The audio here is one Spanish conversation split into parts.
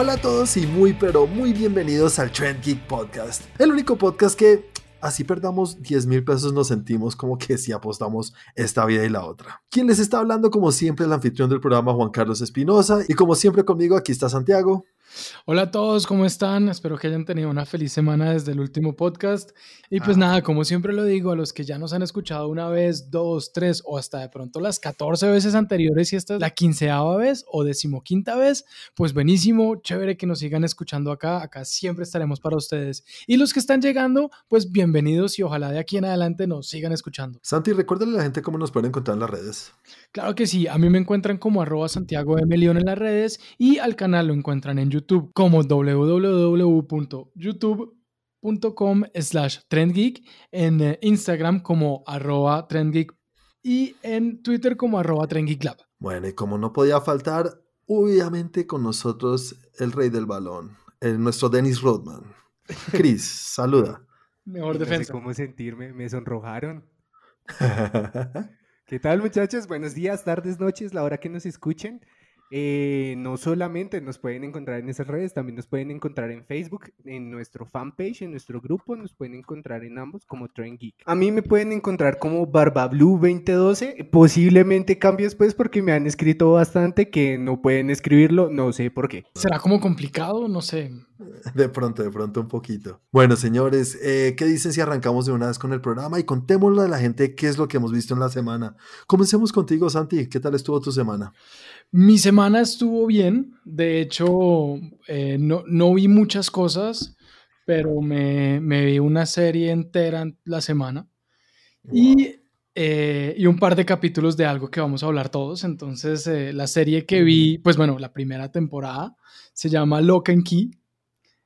Hola a todos y muy pero muy bienvenidos al Trend Geek Podcast, el único podcast que así perdamos 10 mil pesos nos sentimos como que si apostamos esta vida y la otra. Quien les está hablando como siempre el anfitrión del programa Juan Carlos Espinosa y como siempre conmigo aquí está Santiago. Hola a todos, ¿cómo están? Espero que hayan tenido una feliz semana desde el último podcast. Y pues ah. nada, como siempre lo digo, a los que ya nos han escuchado una vez, dos, tres o hasta de pronto las 14 veces anteriores y esta es la quinceava vez o decimoquinta vez, pues buenísimo, chévere que nos sigan escuchando acá. Acá siempre estaremos para ustedes. Y los que están llegando, pues bienvenidos y ojalá de aquí en adelante nos sigan escuchando. Santi, recuérdale a la gente cómo nos pueden encontrar en las redes. Claro que sí, a mí me encuentran como arroba Santiago de Melión en las redes y al canal lo encuentran en YouTube como www.youtube.com slash trendgeek, en eh, Instagram como arroba trendgeek y en Twitter como arroba trendgeeklab. Bueno, y como no podía faltar, obviamente con nosotros el rey del balón, el, nuestro Dennis Rodman. Chris, saluda. Mejor defensa. No sé cómo sentirme, me sonrojaron. ¿Qué tal muchachos? Buenos días, tardes, noches, la hora que nos escuchen. Eh, no solamente nos pueden encontrar en esas redes, también nos pueden encontrar en Facebook, en nuestro fanpage, en nuestro grupo, nos pueden encontrar en ambos como Train Geek. A mí me pueden encontrar como BarbaBlue2012, posiblemente cambie después porque me han escrito bastante que no pueden escribirlo, no sé por qué. ¿Será como complicado? No sé. De pronto, de pronto un poquito. Bueno, señores, eh, ¿qué dicen si arrancamos de una vez con el programa y contémosle a la gente qué es lo que hemos visto en la semana? Comencemos contigo, Santi. ¿Qué tal estuvo tu semana? Mi semana estuvo bien, de hecho eh, no, no, vi muchas cosas, pero me, me, vi una serie entera la semana. Y, eh, y, un par de capítulos de algo que vamos a hablar todos. Entonces eh, la serie que vi, pues bueno, la primera temporada se llama Lock and Key,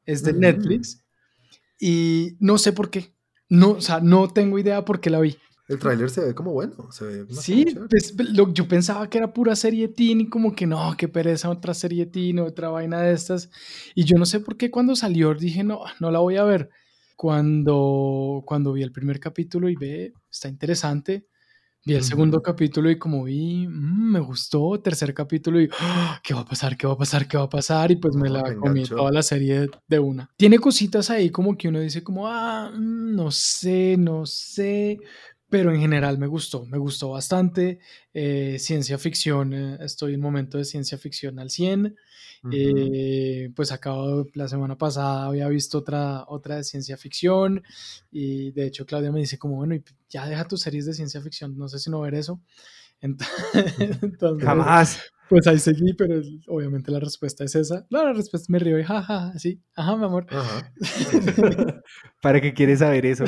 es de Netflix. Y no sé por qué, no, o sea, no tengo idea por qué la vi. El tráiler se ve como bueno, se ve Sí, pues, yo pensaba que era pura serie teen y como que no, qué pereza otra serie teen, otra vaina de estas. Y yo no sé por qué cuando salió dije, no, no la voy a ver. Cuando, cuando vi el primer capítulo y ve, está interesante. Vi el segundo capítulo y como vi, mm, me gustó. Tercer capítulo y, ¡ah! ¿qué va a pasar? ¿Qué va a pasar? ¿Qué va a pasar? Y pues me la comí toda la serie de una. Tiene cositas ahí como que uno dice como, ah, mm, no sé, no sé pero en general me gustó, me gustó bastante. Eh, ciencia ficción, eh, estoy en momento de ciencia ficción al 100. Eh, pues acabo, la semana pasada había visto otra, otra de ciencia ficción y de hecho Claudia me dice como, bueno, ya deja tus series de ciencia ficción, no sé si no ver eso. Entonces, Jamás. Pues ahí seguí, pero obviamente la respuesta es esa. la respuesta me río y jaja, ja, sí, ajá, mi amor. ¿Para qué quieres saber eso?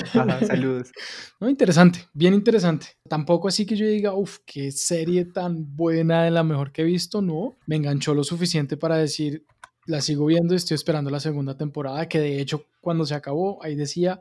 saludos. No, interesante, bien interesante. Tampoco así que yo diga, uff, qué serie tan buena, de la mejor que he visto, no. Me enganchó lo suficiente para decir, la sigo viendo y estoy esperando la segunda temporada, que de hecho cuando se acabó, ahí decía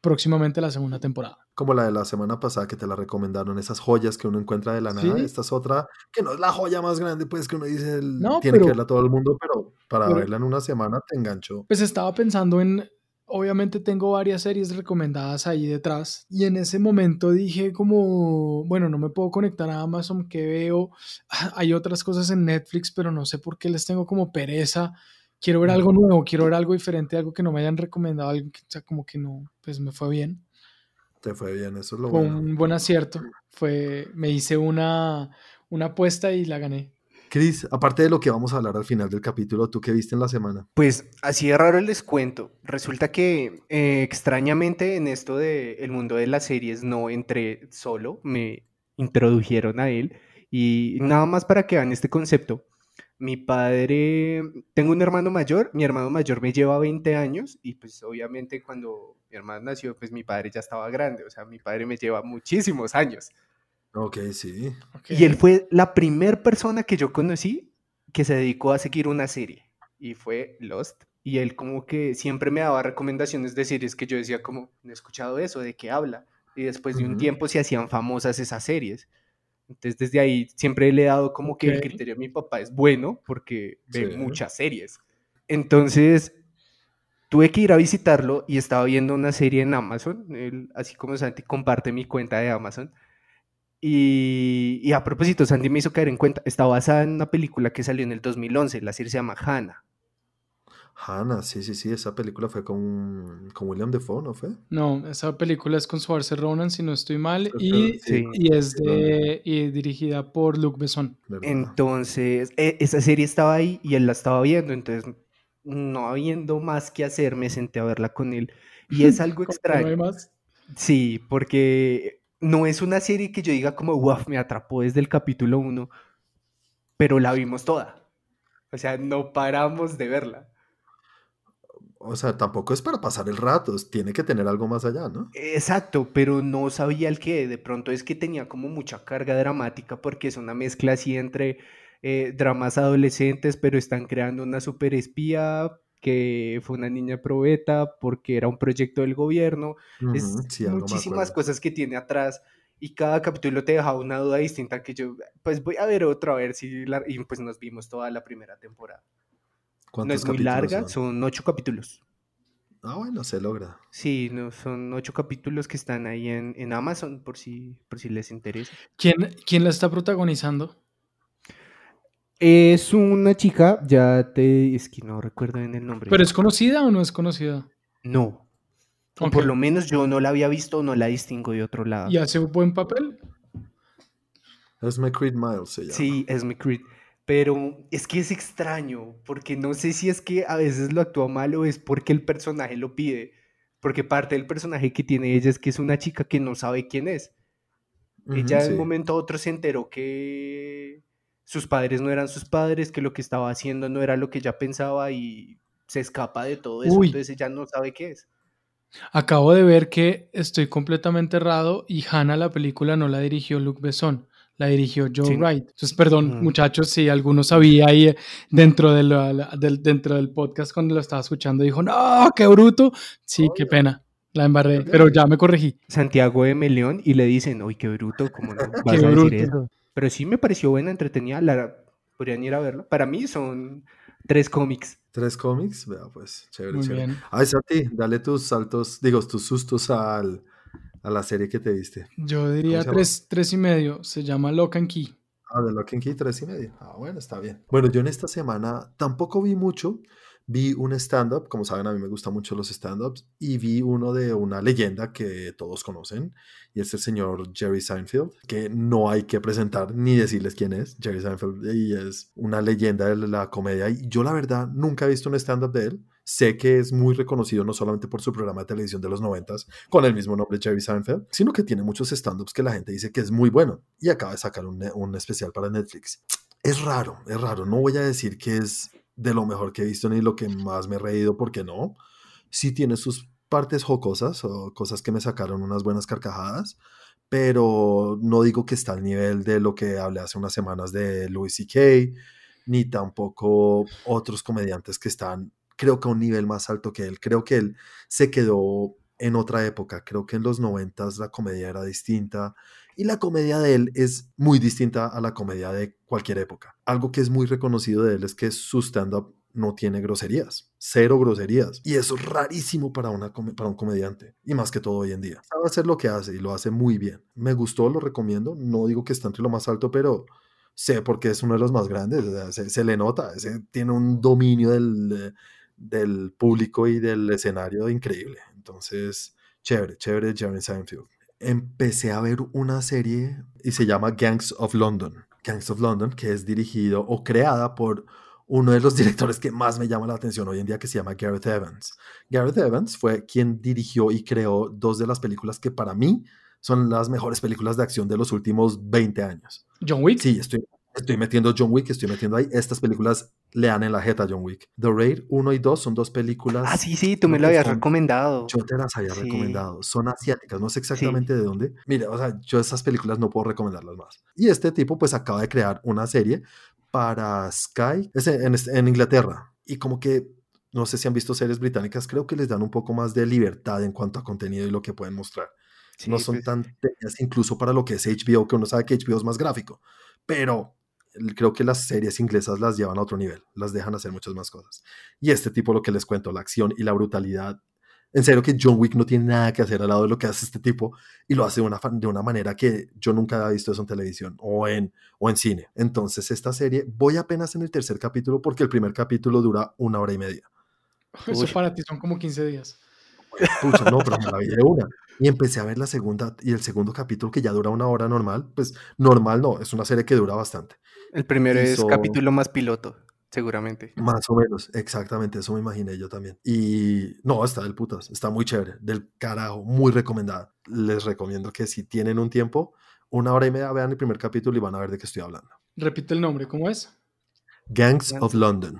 próximamente la segunda temporada como la de la semana pasada que te la recomendaron, esas joyas que uno encuentra de la nada. Esta es otra que no es la joya más grande, pues que uno dice, tiene que verla todo el mundo, pero para verla en una semana te enganchó. Pues estaba pensando en, obviamente tengo varias series recomendadas ahí detrás y en ese momento dije como, bueno, no me puedo conectar a Amazon, que veo, hay otras cosas en Netflix, pero no sé por qué les tengo como pereza. Quiero ver algo nuevo, quiero ver algo diferente, algo que no me hayan recomendado, algo que, o sea, como que no, pues me fue bien. Te fue bien, eso es lo fue un buen acierto. Fue, me hice una, una apuesta y la gané. Cris, aparte de lo que vamos a hablar al final del capítulo, ¿tú qué viste en la semana? Pues así de raro el descuento. Resulta que eh, extrañamente en esto del el mundo de las series no entré solo, me introdujeron a él. Y nada más para que vean este concepto. Mi padre, tengo un hermano mayor, mi hermano mayor me lleva 20 años y pues obviamente cuando mi hermano nació, pues mi padre ya estaba grande, o sea, mi padre me lleva muchísimos años. Ok, sí. Y él fue la primera persona que yo conocí que se dedicó a seguir una serie y fue Lost. Y él como que siempre me daba recomendaciones de series que yo decía como, no he escuchado eso, ¿de qué habla? Y después de un tiempo se hacían famosas esas series. Entonces, desde ahí siempre le he dado como que el criterio a mi papá es bueno porque ve muchas series. Entonces, tuve que ir a visitarlo y estaba viendo una serie en Amazon, así como Santi comparte mi cuenta de Amazon. Y, a propósito, Santi me hizo caer en cuenta, está basada en una película que salió en el 2011, la serie se llama Hannah. Hannah, sí, sí, sí, esa película fue con, con William Defoe, ¿no fue? No, esa película es con Saoirse Ronan, si no estoy mal, y, sí, y es de, y dirigida por Luc Besson. Entonces, e- esa serie estaba ahí y él la estaba viendo, entonces, no habiendo más que hacer, me senté a verla con él. Y es algo no hay extraño. más. Sí, porque no es una serie que yo diga como, wow, me atrapó desde el capítulo 1, pero la vimos toda. O sea, no paramos de verla. O sea, tampoco es para pasar el rato, tiene que tener algo más allá, ¿no? Exacto, pero no sabía el qué. De pronto es que tenía como mucha carga dramática porque es una mezcla así entre eh, dramas adolescentes, pero están creando una super espía que fue una niña probeta porque era un proyecto del gobierno. Es sí, muchísimas cosas que tiene atrás y cada capítulo te dejaba una duda distinta que yo, pues voy a ver otro a ver si la... Y pues nos vimos toda la primera temporada. No ¿Cuántos es muy larga, son? son ocho capítulos. Ah, bueno, se logra. Sí, no, son ocho capítulos que están ahí en, en Amazon por si, por si les interesa. ¿Quién, quién la está protagonizando? Es una chica, ya te... es que no recuerdo bien el nombre. ¿Pero es conocida o no es conocida? No, o por lo menos yo no la había visto o no la distingo de otro lado. ¿Y hace un buen papel? Es McCreed Miles, se llama. Sí, es McCreed. Pero es que es extraño, porque no sé si es que a veces lo actúa mal o es porque el personaje lo pide. Porque parte del personaje que tiene ella es que es una chica que no sabe quién es. Ella de sí. un momento a otro se enteró que sus padres no eran sus padres, que lo que estaba haciendo no era lo que ella pensaba y se escapa de todo eso. Uy. Entonces ella no sabe qué es. Acabo de ver que estoy completamente errado y Hannah la película no la dirigió Luc Besson, la dirigió Joe Sí. Wright. Entonces, perdón, Mm. muchachos, si alguno sabía ahí eh, dentro, de la- la- del, dentro del podcast cuando lo estaba escuchando, dijo, no, qué bruto. Sí, qué pena, la embarré, pero ya me corregí. Santiago de Meleón y le dicen, uy, qué bruto, ¿cómo no vas Qué a decir bruto. eso? Pero sí me pareció buena, entretenida, la, podrían ir a verla. Para mí son tres cómics. Tres cómics, vea pues, chévere, Muy chévere. bien. Ay, Santi, dale tus saltos, digo, tus sustos al, a la serie que te diste. Yo diría tres, tres y medio, se llama Lock and Key. Ah, de Lock and Key, tres y medio. Ah, bueno, está bien. Bueno, yo en esta semana tampoco vi mucho. Vi un stand-up, como saben, a mí me gustan mucho los stand-ups, y vi uno de una leyenda que todos conocen, y es el señor Jerry Seinfeld, que no hay que presentar ni decirles quién es. Jerry Seinfeld y es una leyenda de la comedia, y yo la verdad nunca he visto un stand-up de él. Sé que es muy reconocido no solamente por su programa de televisión de los noventas con el mismo nombre Jerry Seinfeld, sino que tiene muchos stand-ups que la gente dice que es muy bueno y acaba de sacar un, un especial para Netflix. Es raro, es raro. No voy a decir que es de lo mejor que he visto ni lo que más me he reído, porque no. Sí tiene sus partes jocosas o cosas que me sacaron unas buenas carcajadas, pero no digo que está al nivel de lo que hablé hace unas semanas de Louis C.K., ni tampoco otros comediantes que están, creo que a un nivel más alto que él. Creo que él se quedó en otra época. Creo que en los noventas la comedia era distinta y la comedia de él es muy distinta a la comedia de cualquier época. Algo que es muy reconocido de él es que su stand-up no tiene groserías, cero groserías. Y eso es rarísimo para, una, para un comediante, y más que todo hoy en día. Sabe hacer lo que hace y lo hace muy bien. Me gustó, lo recomiendo. No digo que está entre lo más alto, pero sé porque es uno de los más grandes. o sea, se, se le nota, ese tiene un dominio del, del público y del escenario increíble. Entonces, chévere, chévere Jeremy Seinfeld. Empecé a ver una serie y se llama Gangs of London. Gangs of London, que es dirigido o creada por uno de los directores que más me llama la atención hoy en día, que se llama Gareth Evans. Gareth Evans fue quien dirigió y creó dos de las películas que para mí son las mejores películas de acción de los últimos 20 años. John Wick. Sí, estoy, estoy metiendo John Wick, estoy metiendo ahí. Estas películas le dan en la jeta a John Wick. The Raid 1 y 2 son dos películas. Ah, sí, sí, tú me lo habías son- recomendado. Yo te las había Sí. recomendado. Son asiáticas, no sé exactamente de dónde. Mira, o sea, yo esas películas no puedo recomendarlas más. Y este tipo pues acaba de crear una serie para Sky, es en, en- en Inglaterra. Y como que, no sé si han visto series británicas, creo que les dan un poco más de libertad en cuanto a contenido y lo que pueden mostrar. Sí, no son pues, tan incluso para lo que es HBO, que uno sabe que HBO es más gráfico. Pero creo que las series inglesas las llevan a otro nivel, las dejan hacer muchas más cosas. Y este tipo, lo que les cuento, la acción y la brutalidad. En serio que John Wick no tiene nada que hacer al lado de lo que hace este tipo y lo hace de una, de una manera que yo nunca había visto eso en televisión o en, o en cine. Entonces esta serie, voy apenas en el tercer capítulo porque el primer capítulo dura una hora y media. Eso para ti son como 15 días. Pucha, no, pero me la vi de una. Y empecé a ver la segunda y el segundo capítulo que ya dura una hora normal. Pues normal no, es una serie que dura bastante. El primero es capítulo más piloto, seguramente. Más o menos, exactamente, eso me imaginé yo también. Y no, está del putas, está muy chévere, del carajo, muy recomendada. Les recomiendo que si tienen un tiempo, una hora y media, vean el primer capítulo y van a ver de qué estoy hablando. Repite el nombre, ¿cómo es? Gangs of London.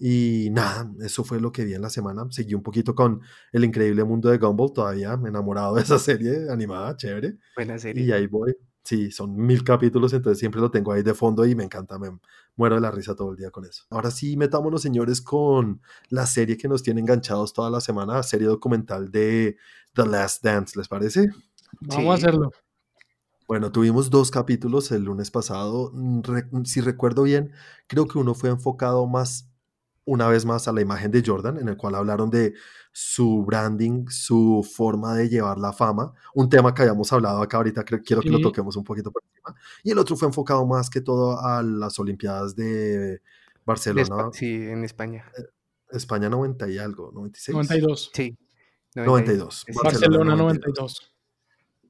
Y nada, eso fue lo que vi en la semana. Seguí un poquito con El Increíble Mundo de Gumball, todavía enamorado de esa serie animada, chévere. Buena serie. Y ahí voy. Sí, son mil capítulos, entonces siempre lo tengo ahí de fondo y me encanta, me muero de la risa todo el día con eso. Ahora sí, metámonos, señores, con la serie que nos tiene enganchados toda la semana, serie documental de The Last Dance, ¿les parece? Vamos a hacerlo. Bueno, tuvimos dos capítulos el lunes pasado. si recuerdo bien, creo que uno fue enfocado más una vez más a la imagen de Jordan, en el cual hablaron de su branding, su forma de llevar la fama, un tema que habíamos hablado acá ahorita, creo, quiero que lo toquemos un poquito por encima. Y el otro fue enfocado más que todo a las Olimpiadas de Barcelona. sí, en España. Eh, España 90 y algo, 96. 92. Sí. 92. Barcelona 92.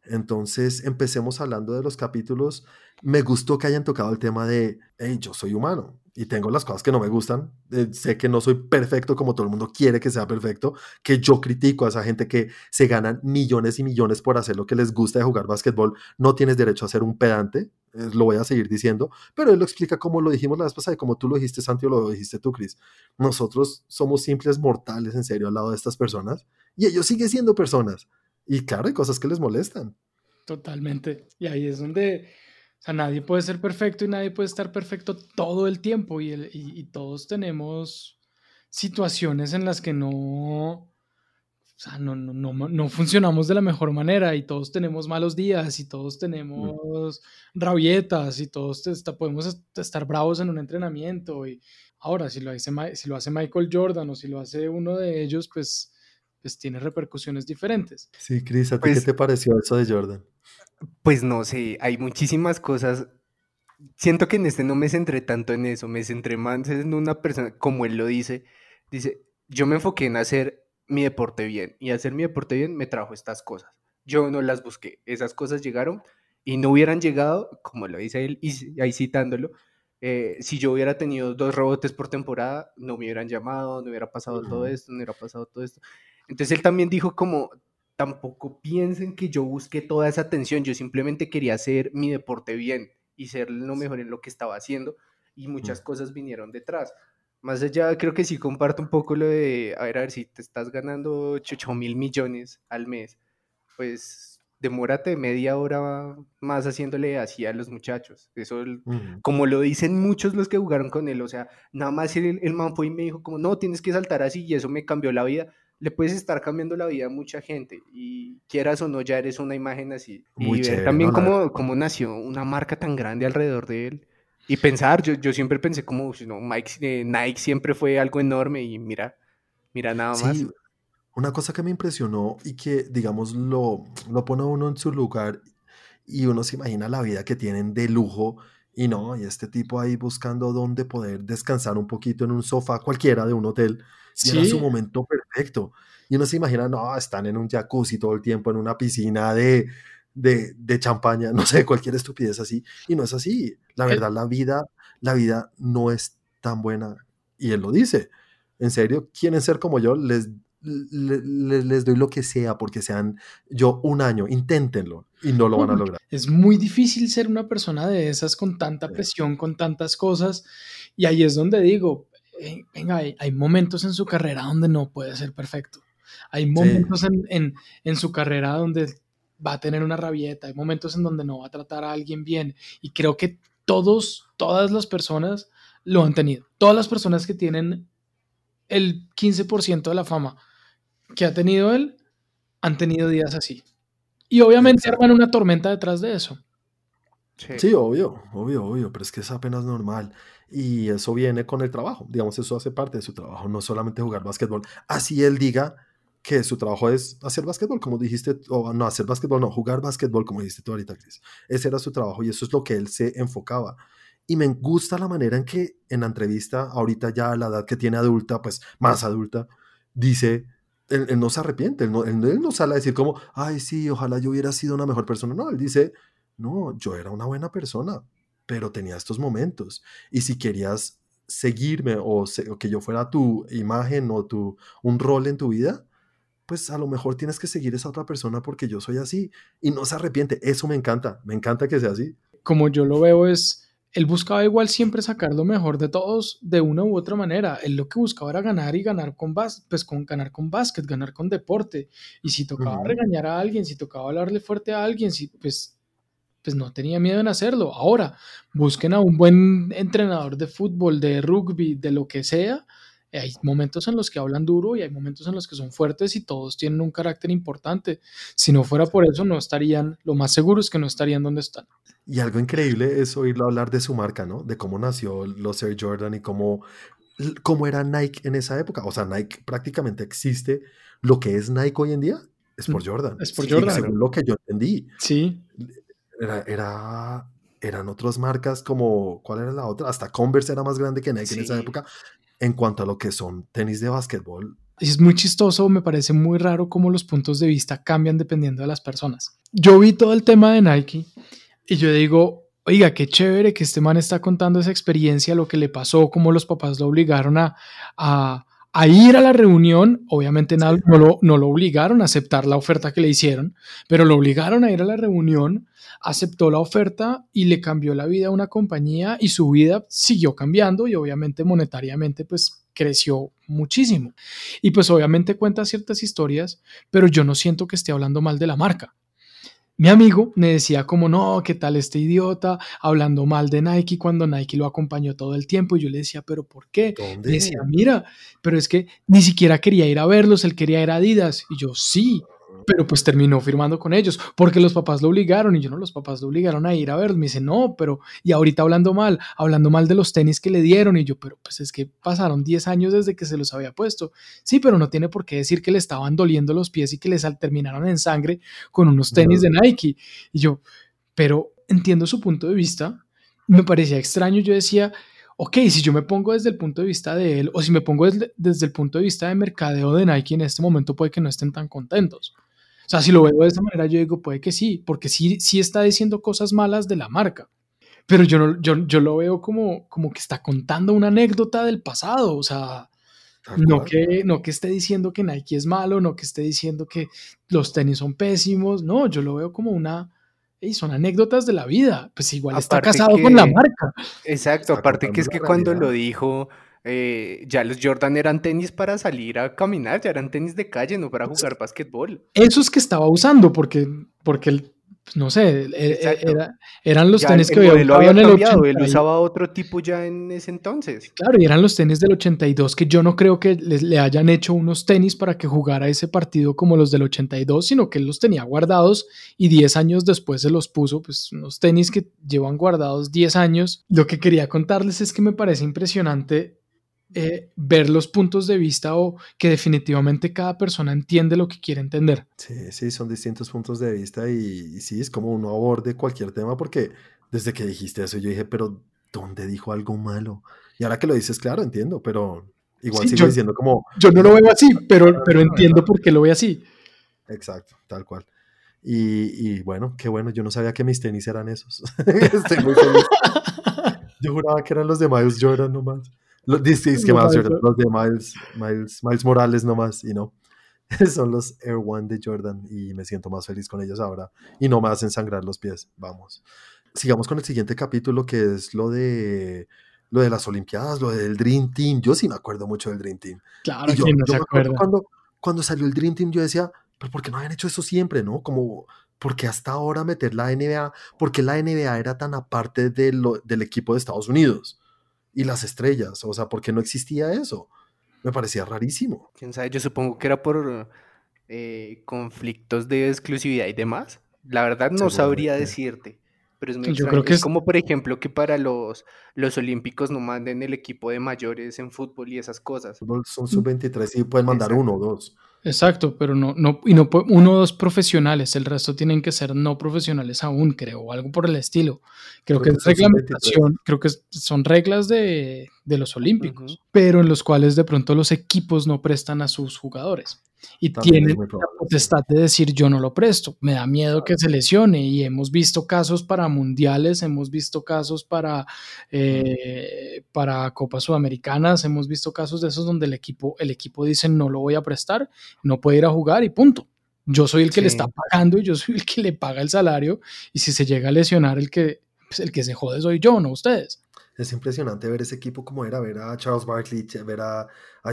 Entonces, empecemos hablando de los capítulos. Me gustó que hayan tocado el tema de, hey, yo soy humano y tengo las cosas que no me gustan. Eh, sé que no soy perfecto como todo el mundo quiere que sea perfecto, que yo critico a esa gente que se ganan millones y millones por hacer lo que les gusta de jugar básquetbol. No tienes derecho a ser un pedante, eh, lo voy a seguir diciendo, pero él lo explica como lo dijimos la vez pasada y como tú lo dijiste, Santi, o lo dijiste tú, Cris. Nosotros somos simples mortales, en serio, al lado de estas personas y ellos siguen siendo personas y claro, hay cosas que les molestan. Totalmente. Y ahí es donde, o sea, nadie puede ser perfecto y nadie puede estar perfecto todo el tiempo. Y, el, y, todos tenemos situaciones en las que no, o sea, no, no, no, no, funcionamos de la mejor manera y todos tenemos malos días y todos mm. tenemos rabietas y todos podemos estar bravos en un entrenamiento. Y ahora, si lo, hace, si lo hace Michael Jordan o si lo hace uno de ellos, pues pues tiene repercusiones diferentes. Sí, Cris, ¿a ti qué pues te pareció eso de Jordan? Pues no sé, hay muchísimas cosas. Siento que en este no me centré tanto en eso, me centré más en una persona, como él lo dice, dice, yo me enfoqué en hacer mi deporte bien y hacer mi deporte bien me trajo estas cosas. Yo no las busqué, esas cosas llegaron y no hubieran llegado, como lo dice él, y ahí citándolo, eh, si yo hubiera tenido dos rebotes por temporada, no me hubieran llamado, no hubiera pasado todo esto, no hubiera pasado todo esto. Entonces él también dijo como, tampoco piensen que yo busqué toda esa atención, yo simplemente quería hacer mi deporte bien y ser lo mejor en lo que estaba haciendo y muchas cosas vinieron detrás. Más allá, creo que sí comparto un poco lo de, a ver, a ver, si te estás ganando 8 mil millones al mes, pues demórate media hora más haciéndole así a los muchachos. Eso, como lo dicen muchos los que jugaron con él, o sea, nada más el, el man fue y me dijo como, no, tienes que saltar así y eso me cambió la vida le puedes estar cambiando la vida a mucha gente y quieras o no, ya eres una imagen así. y ver también cómo, nació una marca tan grande alrededor de él. Y pensar, yo, yo siempre pensé como, no, Mike, eh, Nike siempre fue algo enorme y mira, mira nada más. Una cosa que me impresionó y que, digamos, lo, lo pone uno en su lugar y uno se imagina la vida que tienen de lujo y no, y este tipo ahí buscando dónde poder descansar un poquito en un sofá cualquiera de un hotel y era su momento perfecto. Y uno se imagina, no, están en un jacuzzi todo el tiempo, en una piscina de, de, de champaña, no sé, cualquier estupidez así. Y no es así. La eh verdad, la vida, la vida no es tan buena. Y él lo dice. En serio, quieren ser como yo, les, les, les doy lo que sea porque sean yo un año, inténtenlo y no lo van a lograr. Es muy difícil ser una persona de esas con tanta presión, con tantas cosas. Y ahí es donde digo, eh, venga, hay, momentos en su carrera donde no puede ser perfecto. Hay momentos en, en, su carrera donde va a tener una rabieta, hay momentos en donde no va a tratar a alguien bien. Y creo que todos, todas las personas lo han tenido. Todas las personas que tienen el 15% de la fama que ha tenido él, han tenido días así. Y obviamente arman una tormenta detrás de eso. Sí. obvio, obvio, obvio, pero es que es apenas normal. Y eso viene con el trabajo, digamos, eso hace parte de su trabajo, no solamente jugar básquetbol. Así él diga que su trabajo es hacer básquetbol, como dijiste, o no, hacer básquetbol, no, jugar básquetbol, como dijiste tú ahorita, Chris. Ese era su trabajo y eso es lo que él se enfocaba. Y me gusta la manera en que en la entrevista, ahorita ya a la edad que tiene adulta, pues más adulta, dice, él, no se arrepiente, él no, él no sale a decir como, ay, sí, ojalá yo hubiera sido una mejor persona. No, él dice, no, yo era una buena persona, pero tenía estos momentos. Y si querías seguirme o, que yo fuera tu imagen o tu, un rol en tu vida, pues a lo mejor tienes que seguir esa otra persona porque yo soy así y no se arrepiente. Eso me encanta, me encanta que sea así. Como yo lo veo es, él buscaba igual siempre sacar lo mejor de todos de una u otra manera. Él lo que buscaba era ganar y ganar con, pues con ganar con básquet, ganar con deporte. Y si tocaba regañar a alguien, si tocaba hablarle fuerte a alguien, si, pues pues no tenía miedo en hacerlo. Ahora, busquen a un buen entrenador de fútbol, de rugby, de lo que sea. Hay momentos en los que hablan duro y hay momentos en los que son fuertes y todos tienen un carácter importante. Si no fuera por eso, no estarían, lo más seguro es que no estarían donde están. Y algo increíble es oírlo hablar de su marca, ¿no? De cómo nació los Air Jordan y cómo, cómo era Nike en esa época. O sea, Nike prácticamente existe. Lo que es Nike hoy en día es por mm, Jordan. Es por Jordan. según lo que yo entendí. Sí era, eran otras marcas como, ¿cuál era la otra? Hasta Converse era más grande que Nike en esa época en cuanto a lo que son tenis de básquetbol. Es muy chistoso, me parece muy raro cómo los puntos de vista cambian dependiendo de las personas. Yo vi todo el tema de Nike y yo digo, oiga, qué chévere que este man está contando esa experiencia, lo que le pasó, cómo los papás lo obligaron a, a, a ir a la reunión. Obviamente no, lo, no lo obligaron a aceptar la oferta que le hicieron, pero lo obligaron a ir a la reunión aceptó la oferta y le cambió la vida a una compañía y su vida siguió cambiando y obviamente monetariamente pues creció muchísimo. Y pues obviamente cuenta ciertas historias, pero yo no siento que esté hablando mal de la marca. Mi amigo me decía como, no, ¿qué tal este idiota hablando mal de Nike cuando Nike lo acompañó todo el tiempo? Y yo le decía, ¿pero por qué? Me decía, mira, pero es que ni siquiera quería ir a verlos, él quería ir a Adidas. Y yo, sí, pero pues terminó firmando con ellos porque los papás lo obligaron y yo no, los papás lo obligaron a ir a ver. Me dice, no, pero y ahorita hablando mal, hablando mal de los tenis que le dieron y yo, pero pues es que pasaron 10 años desde que se los había puesto. Sí, pero no tiene por qué decir que le estaban doliendo los pies y que les terminaron en sangre con unos tenis de Nike. Y yo, pero entiendo su punto de vista. Me parecía extraño. Yo decía, ok, si yo me pongo desde el punto de vista de él o si me pongo desde, desde, el punto de vista de mercadeo de Nike en este momento puede que no estén tan contentos. O sea, si lo veo de esa manera, yo digo, puede que sí, porque sí, sí está diciendo cosas malas de la marca. Pero yo, no, yo, yo lo veo como, como que está contando una anécdota del pasado. O sea, no que, no que esté diciendo que Nike es malo, no que esté diciendo que los tenis son pésimos. No, yo lo veo como una, y son anécdotas de la vida. Pues igual está casado con la marca. Exacto, aparte que es que cuando lo dijo, eh, ya los Jordan eran tenis para salir a caminar, ya eran tenis de calle, no para jugar básquetbol. Esos que estaba usando, porque, porque el, pues, no sé, e, e, eran los tenis que había, en el cambiado, Él usaba otro tipo ya en ese entonces. Claro, y eran los tenis del 82, que yo no creo que le, hayan hecho unos tenis para que jugara ese partido como los del 82, sino que él los tenía guardados y 10 años después se los puso, pues unos tenis que llevan guardados 10 años. Lo que quería contarles es que me parece impresionante eh, ver los puntos de vista o que definitivamente cada persona entiende lo que quiere entender. Sí, sí, son distintos puntos de vista y, sí, es como uno aborde cualquier tema porque desde que dijiste eso yo dije, pero ¿dónde dijo algo malo? Y ahora que lo dices, claro, entiendo, pero igual sigo diciendo como... Yo no lo veo así, pero, pero entiendo por qué lo veo así. Exacto, tal cual. Y, y, bueno, qué bueno, yo no sabía que mis tenis eran esos. Estoy muy feliz. Yo juraba que eran los de Miles Jordan nomás. Los, que más, los de Miles, Miles, Miles Morales nomás, y no. Son los Air One de Jordan y me siento más feliz con ellos ahora. Y no me hacen sangrar los pies. Vamos. Sigamos con el siguiente capítulo que es lo de lo de las Olimpiadas, lo del Dream Team. Yo sí me acuerdo mucho del Dream Team. Claro, yo, no se acuerda? Cuando, cuando salió el Dream Team, yo decía, pero ¿por qué no habían hecho eso siempre, no? Como, porque hasta ahora meter la NBA? Porque la NBA era tan aparte de lo, del equipo de Estados Unidos? Y las estrellas. O sea, porque no existía eso. Me parecía rarísimo. Quién sabe, yo supongo que era por eh, conflictos de exclusividad y demás. La verdad no sabría decirte. Pero es muy yo creo que es, como, por ejemplo, que para los, los Olímpicos no manden el equipo de mayores en fútbol y esas cosas. Son sub-23 y pueden mandar uno o dos. Exacto, pero no, no, y no uno o dos profesionales, el resto tienen que ser no profesionales aún, creo, o algo por el estilo. Creo, que, es reglamentación, creo que son reglas de, de los olímpicos, pero en los cuales de pronto los equipos no prestan a sus jugadores y tiene la potestad de decir yo no lo presto, me da miedo que se lesione y hemos visto casos para mundiales, hemos visto casos para, eh, para Copas Sudamericanas, hemos visto casos de esos donde el equipo, el equipo dice no lo voy a prestar, no puede ir a jugar y punto. Yo soy el que le está pagando y yo soy el que le paga el salario y si se llega a lesionar el que, pues, el que se jode soy yo, no ustedes. Es impresionante ver ese equipo como era, ver a Charles Barkley, ver a,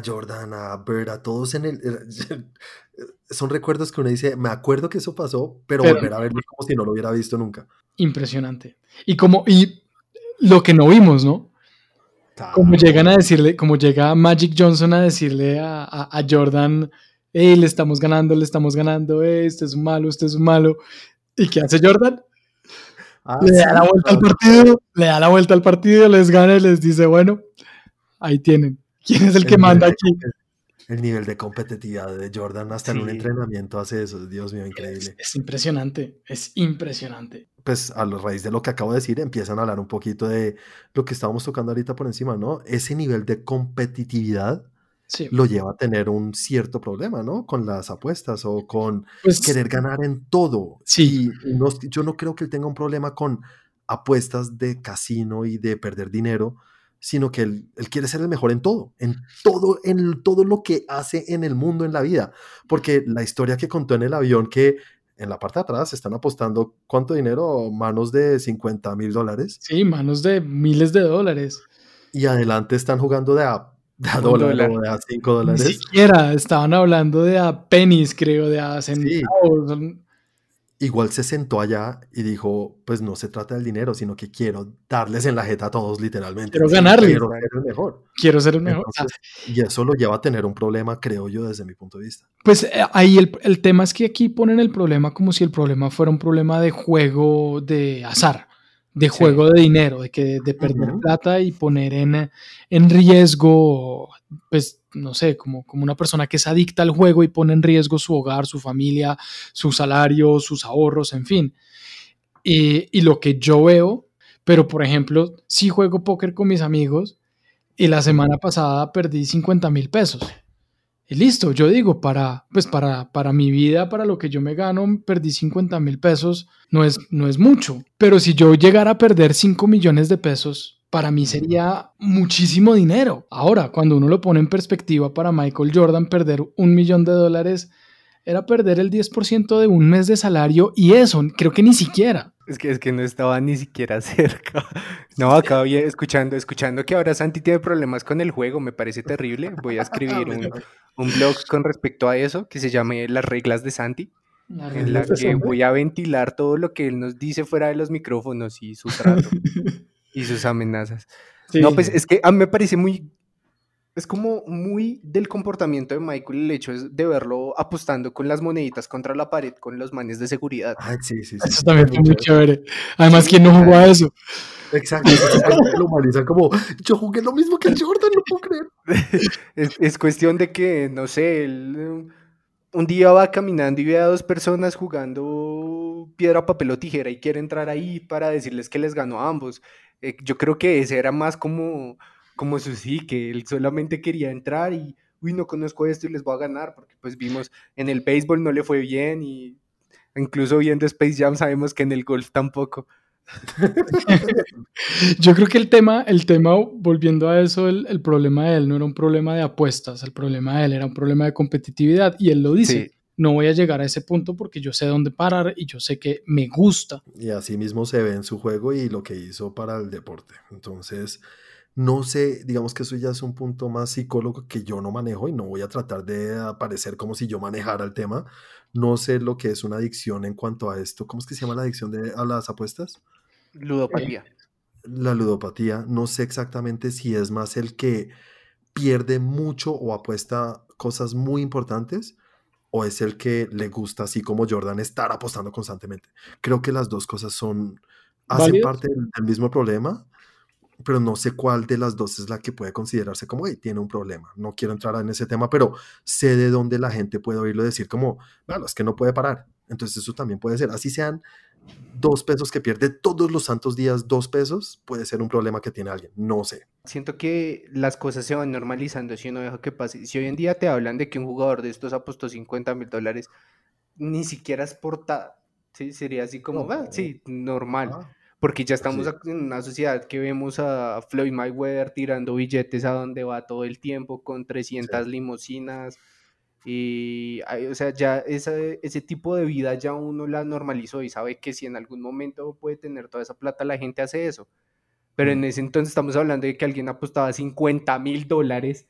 Jordan, a Bird, a todos en el... Son recuerdos que uno dice, me acuerdo que eso pasó, pero, volver a verlo como si no lo hubiera visto nunca. Impresionante. Y como, y lo que no vimos, ¿no? Como llegan a decirle, como llega Magic Johnson a decirle a, Jordan, hey, le estamos ganando, le estamos ganando, este es malo, este es malo. ¿Y qué hace Jordan? Ah, le da la vuelta al partido, le da la vuelta al partido, les gana y les dice, bueno, ahí tienen. ¿Quién es el, que manda aquí? El, nivel de competitividad de Jordan hasta en un entrenamiento hace eso, Dios mío, increíble. Es, impresionante, es impresionante. Pues a raíz de lo que acabo de decir, empiezan a hablar un poquito de lo que estábamos tocando ahorita por encima, ¿no? Ese nivel de competitividad lo lleva a tener un cierto problema, ¿no? Con las apuestas o con pues querer ganar en todo. Sí. Y yo no creo que él tenga un problema con apuestas de casino y de perder dinero, sino que él, quiere ser el mejor en todo, en todo, en todo lo que hace en el mundo, en la vida. Porque la historia que contó en el avión, que en la parte de atrás están apostando cuánto dinero, manos de 50 mil dólares. Sí, manos de miles de dólares. Y adelante están jugando de a de a dólar, de a 5 dólares. Ni siquiera, estaban hablando de a pennies, creo, de a centavos. Igual se sentó allá y dijo, pues no se trata del dinero, sino que quiero darles en la jeta a todos literalmente. Quiero ganarles. Quiero ser el mejor. Quiero ser el mejor. y eso lo lleva a tener un problema, creo yo, desde mi punto de vista. Pues eh, ahí el, el tema es que aquí ponen el problema como si el problema fuera un problema de juego de azar de juego de dinero, de que de perder plata y poner en, en, riesgo, pues no sé, como, como una persona que es adicta al juego y pone en riesgo su hogar, su familia, su salario, sus ahorros, en fin. Y, y lo que yo veo, pero por ejemplo, si juego póker con mis amigos y la semana pasada perdí 50 mil pesos. Y listo, yo digo, para, pues para, para mi vida, para lo que yo me gano, perdí 50 mil pesos, no es, no es mucho. Pero si yo llegara a perder 5 millones de pesos, para mí sería muchísimo dinero. Ahora, cuando uno lo pone en perspectiva, para Michael Jordan perder un millón de dólares era perder el 10% de un mes de salario y eso, creo que ni siquiera. Es que, es que no estaba ni siquiera cerca. No, acabo escuchando, escuchando que ahora Santi tiene problemas con el juego, me parece terrible. Voy a escribir un, un blog con respecto a eso que se llame Las reglas de Santi, en la que voy a ventilar todo lo que él nos dice fuera de los micrófonos y su trato y sus amenazas. No, pues es que a mí me parece muy es como muy del comportamiento de Michael el hecho de verlo apostando con las moneditas contra la pared con los manes de seguridad. Ay, sí, sí, sí. Eso también fue muy chévere. Además, ¿quién no jugó a eso? Exacto, lo humanizan como, yo jugué lo mismo que Jordan, no puedo creer. Es, es cuestión de que, no sé, él, un día va caminando y ve a dos personas jugando piedra, papel o tijera y quiere entrar ahí para decirles que les ganó a ambos. Eh, yo creo que ese era más como como eso sí, que él solamente quería entrar y, uy, no conozco esto y les voy a ganar, porque pues vimos en el béisbol no le fue bien y incluso viendo Space Jam sabemos que en el golf tampoco. Yo creo que el tema, el tema, volviendo a eso, el, problema de él no era un problema de apuestas, el problema de él era un problema de competitividad y él lo dice. No voy a llegar a ese punto porque yo sé dónde parar y yo sé que me gusta. Y así mismo se ve en su juego y lo que hizo para el deporte. Entonces, no sé, digamos que eso ya es un punto más psicólogo que yo no manejo y no voy a tratar de aparecer como si yo manejara el tema. No sé lo que es una adicción en cuanto a esto. ¿Cómo es que se llama la adicción de, a las apuestas? Ludopatía. La ludopatía. No sé exactamente si es más el que pierde mucho o apuesta cosas muy importantes o es el que le gusta, así como Jordan, estar apostando constantemente. Creo que las dos cosas son, hacen parte del mismo problema pero no sé cuál de las dos es la que puede considerarse como, hey, tiene un problema. No quiero entrar en ese tema, pero sé de dónde la gente puede oírlo decir como, bueno, es que no puede parar. Entonces eso también puede ser, así sean dos pesos que pierde todos los santos días, dos pesos, puede ser un problema que tiene alguien, no sé. Siento que las cosas se van normalizando si uno deja que pase. Si hoy en día te hablan de que un jugador de estos apostó 50 mil dólares, ni siquiera es portada, ¿sí? Sería así como, ah, sí, normal. Porque ya estamos en una sociedad que vemos a Floyd Mayweather tirando billetes a donde va todo el tiempo con 300 limusinas. Y, o sea, ya ese, ese tipo de vida ya uno la normalizó y sabe que si en algún momento puede tener toda esa plata, la gente hace eso. Pero en ese entonces estamos hablando de que alguien apostaba 50 mil dólares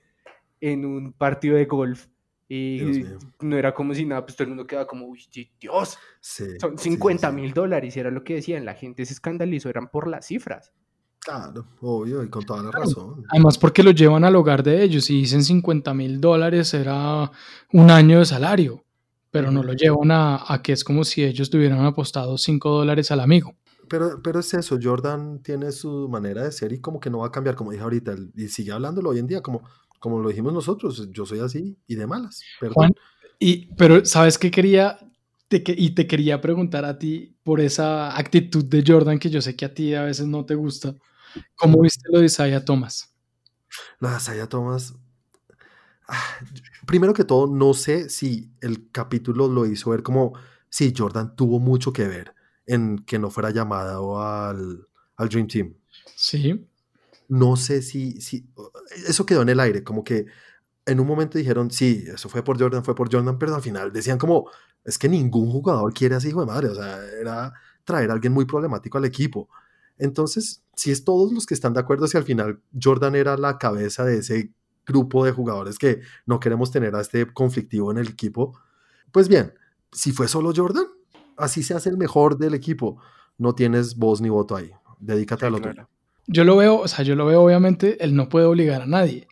en un partido de golf y no era como si nada, pues todo el mundo quedaba como, uy, Dios, son 50 mil dólares y era lo que decían, la gente se escandalizó, eran por las cifras. Claro, obvio, y con toda la razón. Además, porque lo llevan al hogar de ellos. y dicen 50 mil dólares, era un año de salario, pero no lo llevan a, que es como si ellos tuvieran apostado 5 dólares al amigo. Pero, pero es eso, Jordan tiene su manera de ser y como que no va a cambiar, como dije ahorita, y sigue hablándolo hoy en día, como, como lo dijimos nosotros, yo soy así y de malas. Juan, y, pero ¿sabes qué quería? y te quería preguntar a ti por esa actitud de Jordan que yo sé que a ti a veces no te gusta. ¿Cómo viste lo de Isaiah Thomas? De Isaiah Thomas. Ah, primero que todo, no sé si el capítulo lo hizo ver como si Jordan tuvo mucho que ver en que no fuera llamado al, al Dream Team. Sí. No sé si, si. Eso quedó en el aire, como que en un momento dijeron, sí, eso fue por Jordan, fue por Jordan, pero al final decían como, es que ningún jugador quiere así, hijo de madre. O sea, era traer a alguien muy problemático al equipo. Entonces, si es todos los que están de acuerdo, si al final Jordan era la cabeza de ese grupo de jugadores que no queremos tener a este conflictivo en el equipo, pues bien, si fue solo Jordan, así se hace el mejor del equipo. No tienes voz ni voto ahí. Dedícate a lo tuyo. Yo lo veo, o sea, yo lo veo obviamente, él no puede obligar a nadie.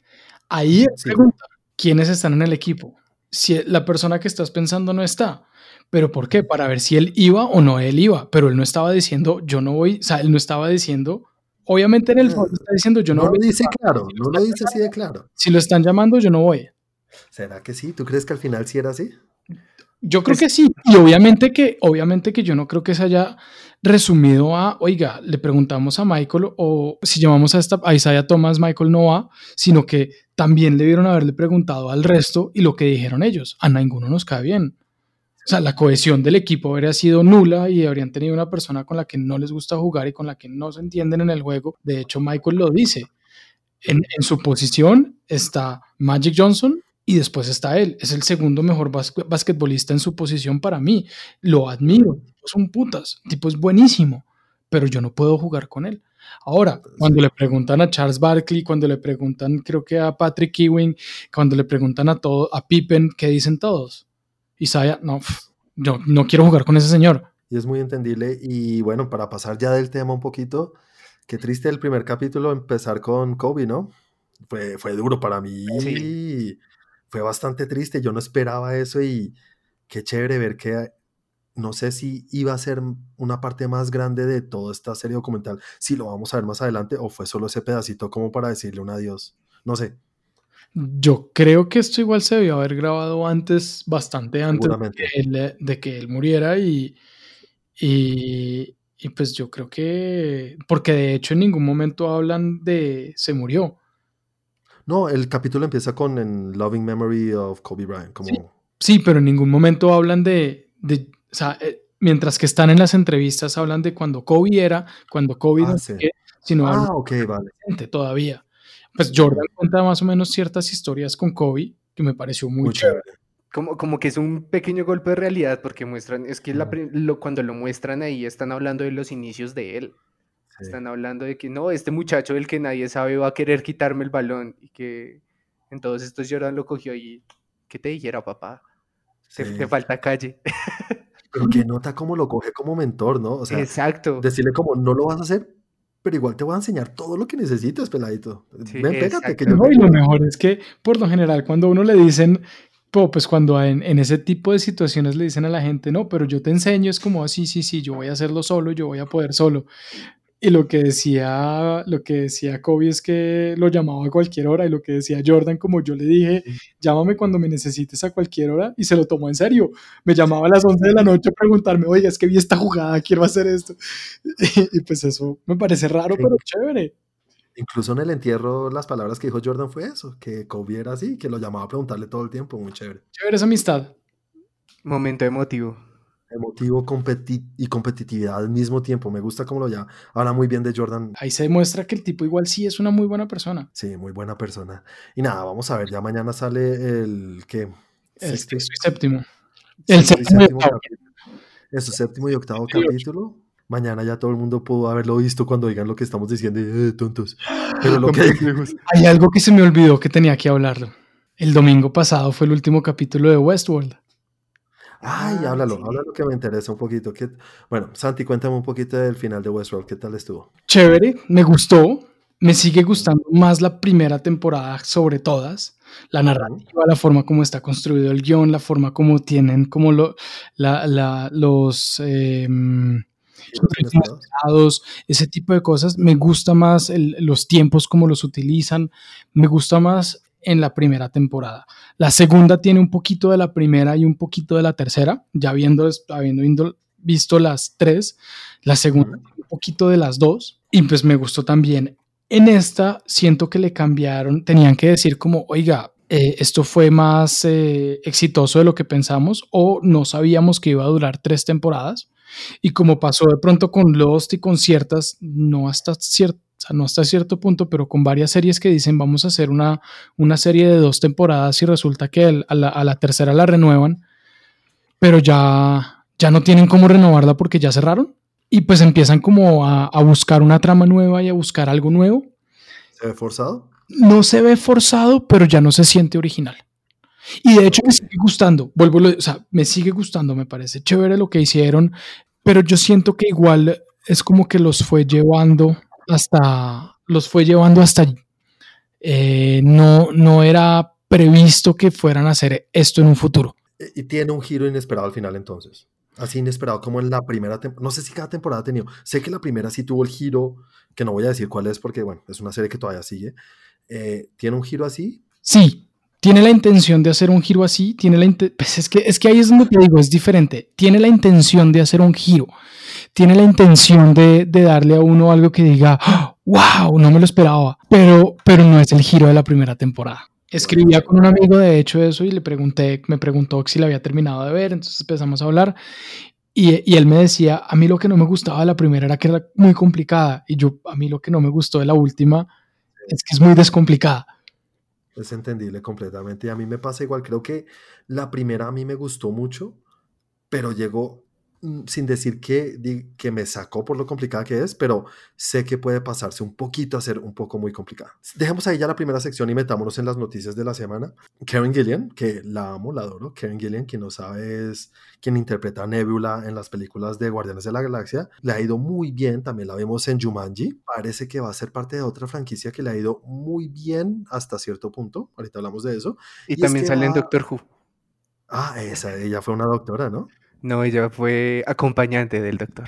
Ahí pregunta, ¿quiénes están en el equipo? Si la persona que estás pensando no está, ¿Pero por qué? Para ver si él iba o no él iba. Pero él no estaba diciendo, yo no voy, o sea, él no estaba diciendo, obviamente en el fondo está diciendo, yo no, no Lo dice claro, no lo dice así de claro. Si lo están llamando, yo no voy. ¿Será que sí? ¿Tú crees que al final sí era así? Yo creo que sí. Y obviamente que, obviamente que yo no creo que se haya resumido a, oiga, le preguntamos a Michael o si llamamos a, esta, a Isaiah Thomas, Michael no va, sino que también le debieron haberle preguntado al resto y lo que dijeron ellos, a ninguno nos cae bien. O sea, la cohesión del equipo habría sido nula y habrían tenido una persona con la que no les gusta jugar y con la que no se entienden en el juego. De hecho, Michael lo dice. En, su posición está Magic Johnson y después está él. Es el segundo mejor basquetbolista en su posición para mí. Lo admiro. Es un putas. El tipo es buenísimo, pero yo no puedo jugar con él. Ahora, cuando le preguntan a Charles Barkley, cuando le preguntan, creo que a Patrick Ewing, cuando le preguntan a todo, a Pippen, ¿qué dicen todos? Isaiah, no, yo no quiero jugar con ese señor. Y es muy entendible. Y bueno, para pasar ya del tema un poquito, qué triste el primer capítulo empezar con Kobe, ¿no? Fue, fue duro para mí. Fue bastante triste. Yo no esperaba eso y qué chévere ver que no sé si iba a ser una parte más grande de toda esta serie documental, si lo vamos a ver más adelante o fue solo ese pedacito como para decirle un adiós. No sé. Yo creo que esto igual se debió haber grabado antes, bastante antes de que, él, muriera y, y, pues yo creo que, porque de hecho en ningún momento hablan de se murió. No, el capítulo empieza con en Loving Memory of Kobe Bryant. Como... Sí, pero en ningún momento hablan de, de o sea, eh, mientras que están en las entrevistas hablan de cuando Kobe era, cuando Kobe ah, no sino ah, ok, vale. todavía. Pues Jordan cuenta más o menos ciertas historias con Kobe que me pareció muy, chévere. Como, como que es un pequeño golpe de realidad porque muestran, es que lo, cuando lo muestran ahí están hablando de los inicios de él. Están hablando de que no, este muchacho del que nadie sabe va a querer quitarme el balón y que entonces esto Jordan lo cogió y ¿qué te dijera papá? Te, falta calle. Pero que nota cómo lo coge como mentor, ¿no? O sea, Exacto. decirle como no lo vas a hacer, pero igual te voy a enseñar todo lo que necesitas, peladito. Ven, pégate. Que yo no, y lo mejor es que, por lo general, cuando uno le dicen, pues cuando en, en, ese tipo de situaciones le dicen a la gente, no, pero yo te enseño, es como, así, sí, sí, yo voy a hacerlo solo, yo voy a poder solo. Y lo que decía, lo que decía Kobe es que lo llamaba a cualquier hora y lo que decía Jordan, como yo le dije, llámame cuando me necesites a cualquier hora y se lo tomó en serio. Me llamaba a las 11 de la noche a preguntarme, oye, es que vi esta jugada, quiero hacer esto. Y, pues eso me parece raro, pero chévere. Incluso en el entierro las palabras que dijo Jordan fue eso, que Kobe era así, que lo llamaba a preguntarle todo el tiempo, muy chévere. Chévere esa amistad. Momento emotivo emotivo y competitividad al mismo tiempo. Me gusta cómo lo ya habla muy bien de Jordan. Ahí se demuestra que el tipo igual sí es una muy buena persona. Sí, muy buena persona. Y nada, vamos a ver, ya mañana sale el que el sexto y séptimo. El séptimo y octavo. Eso, séptimo y octavo capítulo. Mañana ya todo el mundo pudo haberlo visto cuando digan lo que estamos diciendo, eh, tontos. Pero lo que hay algo que se me olvidó que tenía que hablarlo. El domingo pasado fue el último capítulo de Westworld. Ay, ah, háblalo, háblalo que me interesa un poquito. Bueno, Santi, cuéntame un poquito del final de Westworld, ¿qué tal estuvo? Chévere, me gustó, me sigue gustando más la primera temporada sobre todas. La narrativa, la forma como está construido el guion, la forma como tienen como lo, la, los... Eh, ese tipo de cosas. Me gusta más los tiempos como los utilizan. Me gusta más en la primera temporada. La segunda tiene un poquito de la primera y un poquito de la tercera, ya viendo, habiendo visto las tres, la segunda un poquito de las dos, y pues me gustó también. En esta siento que le cambiaron, tenían que decir como, oiga, eh, esto fue más eh, exitoso de lo que pensamos o no sabíamos que iba a durar tres temporadas. Y como pasó de pronto con Lost y con ciertas, no hasta cierto sea, no hasta cierto punto, pero con varias series que dicen vamos a hacer una, una serie de dos temporadas y resulta que a, la, tercera la renuevan, pero ya, ya no tienen cómo renovarla porque ya cerraron. Y pues empiezan como a, buscar una trama nueva y a buscar algo nuevo. ¿Se ve forzado? No se ve forzado, pero ya no se siente original. Y de hecho me sigue gustando, vuelvo, o sea, me sigue gustando, me parece chévere lo que hicieron, pero yo siento que igual es como que los fue llevando hasta, los fue llevando hasta allí. Eh, no, no era previsto que fueran a hacer esto en un futuro. Y tiene un giro inesperado al final entonces. Así inesperado como en la primera temporada. No sé si cada temporada ha tenido. Sé que la primera sí tuvo el giro, que no voy a decir cuál es porque, bueno, es una serie que todavía sigue. Eh, ¿Tiene un giro así? Sí, tiene la intención de hacer un giro así. Tiene la pues es, que, es que ahí es donde te digo, es diferente. Tiene la intención de hacer un giro tiene la intención de, darle a uno algo que diga, wow, no me lo esperaba, pero, pero no es el giro de la primera temporada. Escribía con un amigo de hecho eso y le pregunté, me preguntó si la había terminado de ver, entonces empezamos a hablar y, y, él me decía, a mí lo que no me gustaba de la primera era que era muy complicada y yo, a mí lo que no me gustó de la última es que es muy descomplicada. Es entendible completamente y a mí me pasa igual, creo que la primera a mí me gustó mucho, pero llegó sin decir que, que me sacó por lo complicada que es, pero sé que puede pasarse un poquito a ser un poco muy complicada. Dejemos ahí ya la primera sección y metámonos en las noticias de la semana. Karen Gillian, que la amo, la adoro. Karen Gillian, quien no sabe es quien interpreta a Nebula en las películas de Guardianes de la Galaxia. Le ha ido muy bien, también la vemos en Jumanji. Parece que va a ser parte de otra franquicia que le ha ido muy bien hasta cierto punto. Ahorita hablamos de eso. Y, también sale en Doctor Who. Ah, esa, ella fue una doctora, ¿no? No, ella fue acompañante del doctor.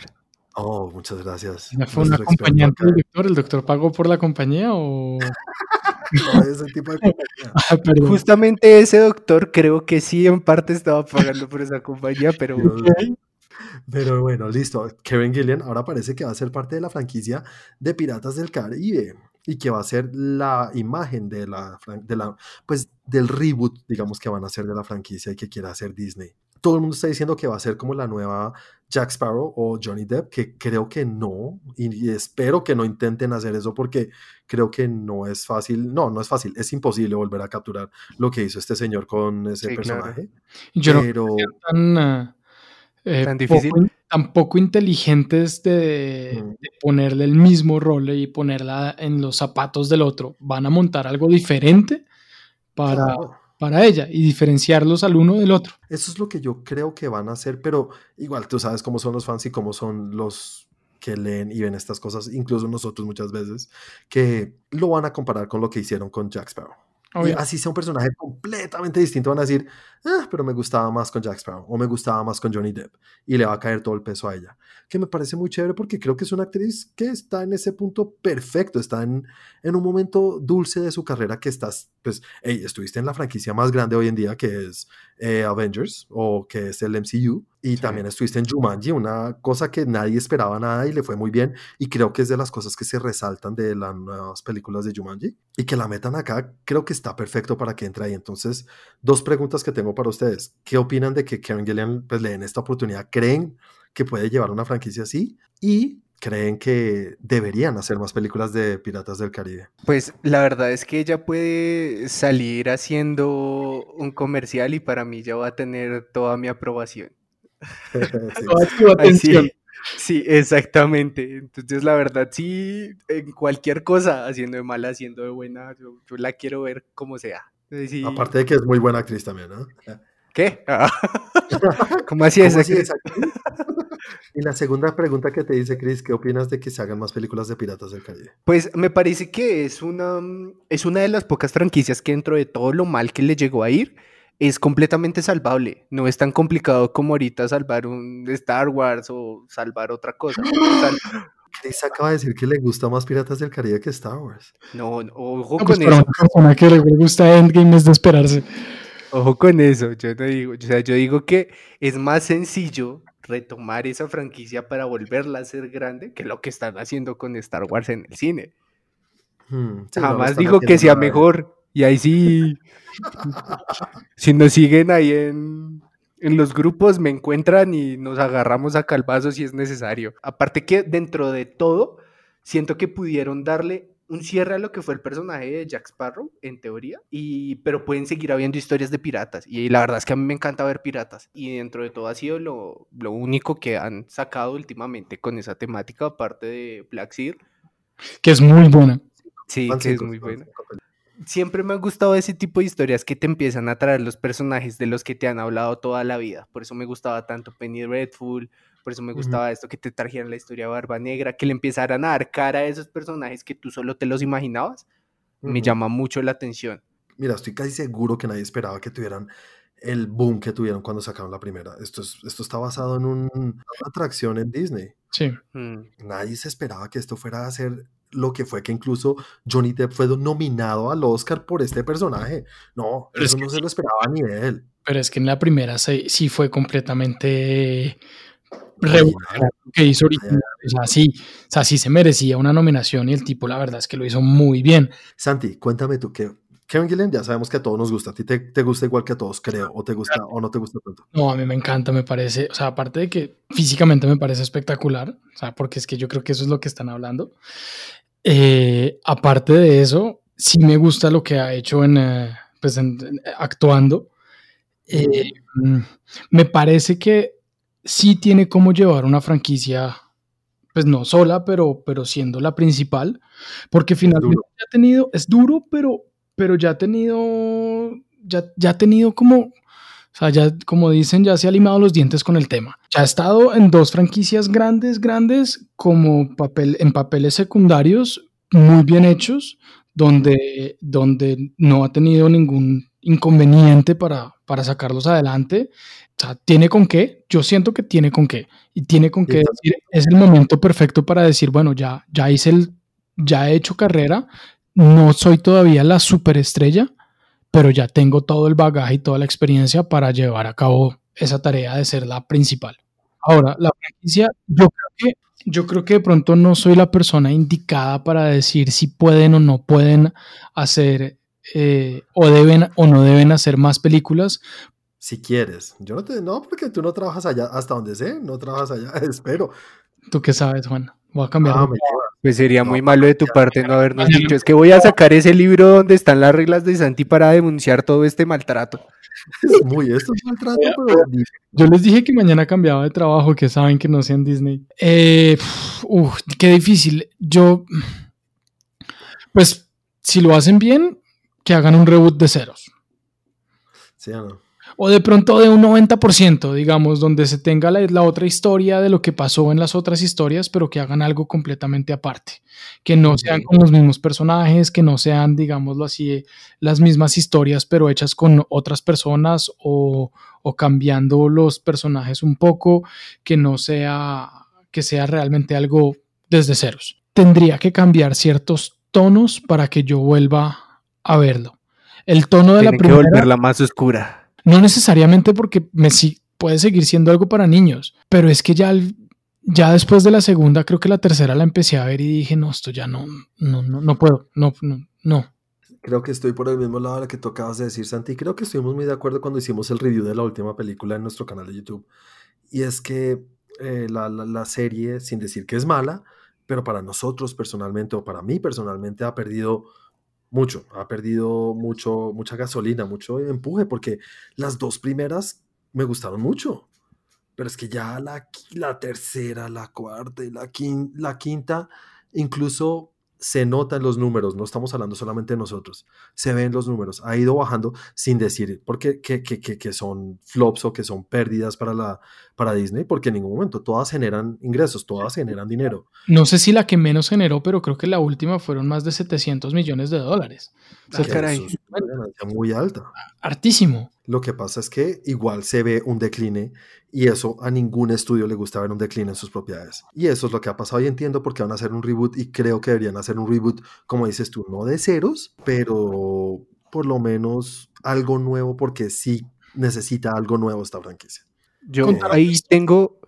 Oh, muchas gracias. fue un acompañante del doctor? ¿El doctor pagó por la compañía o...? no, ese tipo de compañía. Ah, Justamente ese doctor creo que sí en parte estaba pagando por esa compañía, pero... Pero bueno, listo. Kevin Gillian ahora parece que va a ser parte de la franquicia de Piratas del Caribe y que va a ser la imagen de la, de la pues del reboot, digamos que van a hacer de la franquicia y que quiera hacer Disney todo el mundo está diciendo que va a ser como la nueva Jack Sparrow o Johnny Depp, que creo que no, y, espero que no intenten hacer eso porque creo que no es fácil, no, no es fácil, es imposible volver a capturar lo que hizo este señor con ese personaje. Yo pero... no tan, ah, eh, tan difícil. Poco, tan poco inteligentes de, mm. de, ponerle el mismo rol y ponerla en los zapatos del otro. Van a montar algo diferente para para ella y diferenciarlos al uno del otro. Eso es lo que yo creo que van a hacer, pero igual tú sabes cómo son los fans y cómo son los que leen y ven estas cosas, incluso nosotros muchas veces, que lo van a comparar con lo que hicieron con Jack Sparrow. Y así sea un personaje completamente distinto, van a decir, ah, pero me gustaba más con Jack Sparrow o me gustaba más con Johnny Depp y le va a caer todo el peso a ella. Que me parece muy chévere porque creo que es una actriz que está en ese punto perfecto, está en, en un momento dulce de su carrera que estás, pues, hey, estuviste en la franquicia más grande hoy en día que es eh, Avengers o que es el MCU y también estuviste en Jumanji, una cosa que nadie esperaba nada y le fue muy bien y creo que es de las cosas que se resaltan de las nuevas películas de Jumanji y que la metan acá, creo que está perfecto para que entre ahí. Entonces, dos preguntas que tengo para ustedes. ¿Qué opinan de que Karen Gillian pues, le den esta oportunidad? ¿Creen que puede llevar una franquicia así? Y creen que deberían hacer más películas de Piratas del Caribe? Pues la verdad es que ella puede salir haciendo un comercial y para mí ya va a tener toda mi aprobación. sí. Sí, exactamente. Entonces, la verdad, sí, en cualquier cosa, haciendo de mala, haciendo de buena, yo, la quiero ver como sea. Aparte de que es muy buena actriz también, ¿no? ¿Qué? ¿Cómo así es? y la segunda pregunta que te dice Chris, ¿qué opinas de que se hagan más películas de Piratas del Caribe? Pues me parece que es una, es una de las pocas franquicias que dentro de todo lo mal que le llegó a ir, es completamente salvable. No es tan complicado como ahorita salvar un Star Wars o salvar otra cosa. Chris acaba de decir que le gusta más Piratas del Caribe que Star Wars. No, ojo pues con eso. Una persona que le gusta Endgame es de esperarse. Ojo con eso. Yo no digo, o sea, yo digo que es más sencillo retomar esa franquicia para volverla a ser grande que lo que están haciendo con Star Wars en el cine. Hmm, Jamás digo que sea mejor. Y ahí sí, si nos siguen ahí en, en los grupos, me encuentran y nos agarramos a calvazos si es necesario. Aparte que dentro de todo, siento que pudieron darle un cierre a lo que fue el personaje de Jack Sparrow, en teoría, y, pero pueden seguir habiendo historias de piratas. Y la verdad es que a mí me encanta ver piratas. Y dentro de todo ha sido lo, lo único que han sacado últimamente con esa temática, aparte de Black Sea. Que es muy buena. Sí, que es muy buena siempre me han gustado ese tipo de historias que te empiezan a traer los personajes de los que te han hablado toda la vida. Por eso me gustaba tanto Penny Redful, por eso me gustaba esto que te trajeran la historia de Barba Negra, que le empezaran a dar cara a esos personajes que tú solo te los imaginabas. Me llama mucho la atención. Mira, estoy casi seguro que nadie esperaba que tuvieran el boom que tuvieron cuando sacaron la primera. Esto, es, esto está basado en una atracción en Disney. Sí. Mm. Nadie se esperaba que esto fuera a ser lo que fue que incluso Johnny Depp fue nominado al Oscar por este personaje. No, eso no se lo esperaba ni de él. Pero es que en la primera sí fue completamente que hizo original. O sea, sí, o sea, sí se merecía una nominación y el tipo, la verdad es que lo hizo muy bien. Santi, cuéntame tú, que Kevin Gillen ya sabemos que a todos nos gusta. A ti te, te, gusta igual que a todos, creo. O te gusta o no te gusta tanto. No, a mí me encanta, me parece. O sea, aparte de que físicamente me parece espectacular. O sea, porque es que yo creo que eso es lo que están hablando. Eh, aparte de eso, sí me gusta lo que ha hecho en, eh, pues actuando. Eh, mm, me parece que sí tiene como llevar una franquicia, pues no sola, pero, pero siendo la principal, porque finalmente ha tenido, es duro, pero, pero ya ha tenido, ya, ya ha tenido como o sea, ya, como dicen, ya se ha limado los dientes con el tema. Ya ha estado en dos franquicias grandes, grandes, como papel, en papeles secundarios muy bien hechos, donde, donde no ha tenido ningún inconveniente para, para sacarlos adelante. O sea, tiene con qué, yo siento que tiene con qué. Y tiene con qué decir, es el momento perfecto para decir, bueno, ya, ya hice el, ya he hecho carrera, no soy todavía la superestrella, pero ya tengo todo el bagaje y toda la experiencia para llevar a cabo esa tarea de ser la principal. Ahora, la franquicia, yo creo que, yo creo que de pronto no soy la persona indicada para decir si pueden o no pueden hacer eh, o deben o no deben hacer más películas. Si quieres, yo no te, no, porque tú no trabajas allá, hasta donde sé, no trabajas allá, espero. ¿Tú qué sabes, Juan? Voy a cambiar. Ah, pues sería muy malo de tu parte no habernos dicho, es que voy a sacar ese libro donde están las reglas de Santi para denunciar todo este maltrato. Es muy, esto es maltrato, pero... Yo les dije que mañana cambiaba de trabajo, que saben que no sean Disney. Eh, uf, qué difícil. Yo, pues, si lo hacen bien, que hagan un reboot de ceros. Sí o no. o de pronto de un 90%, digamos, donde se tenga la, la, otra historia de lo que pasó en las otras historias, pero que hagan algo completamente aparte, que no sean con los mismos personajes, que no sean, digámoslo así, las mismas historias, pero hechas con otras personas o, o cambiando los personajes un poco, que no sea, que sea realmente algo desde ceros. Tendría que cambiar ciertos tonos para que yo vuelva a verlo. El tono de la primera. Que volverla más oscura. No necesariamente porque me puede seguir siendo algo para niños, pero es que ya, ya después de la segunda, creo que la tercera la empecé a ver y dije, no, esto ya no, no, no, no puedo, no, no, no. Creo que estoy por el mismo lado de lo que tú acabas de decir, Santi. Creo que estuvimos muy de acuerdo cuando hicimos el review de la última película en nuestro canal de YouTube. Y es que eh, la, la, la serie, sin decir que es mala, pero para nosotros personalmente o para mí personalmente ha perdido mucho, ha perdido mucho, mucha gasolina, mucho empuje, porque las dos primeras me gustaron mucho, pero es que ya la, la tercera, la cuarta la quinta, incluso se nota en los números, no estamos hablando solamente de nosotros, se ven los números, ha ido bajando sin decir porque que, que, que, que, son flops o que son pérdidas para, la, para Disney, porque en ningún momento todas generan ingresos, todas generan dinero. No sé si la que menos generó, pero creo que la última fueron más de 700 millones de dólares. O sea, caray. Es una ganancia muy alta. Hartísimo. Lo que pasa es que igual se ve un decline y eso a ningún estudio le gusta ver un decline en sus propiedades. Y eso es lo que ha pasado y entiendo por qué van a hacer un reboot y creo que deberían hacer un reboot, como dices tú, no de ceros, pero por lo menos algo nuevo porque sí necesita algo nuevo esta franquicia. Yo ahí tengo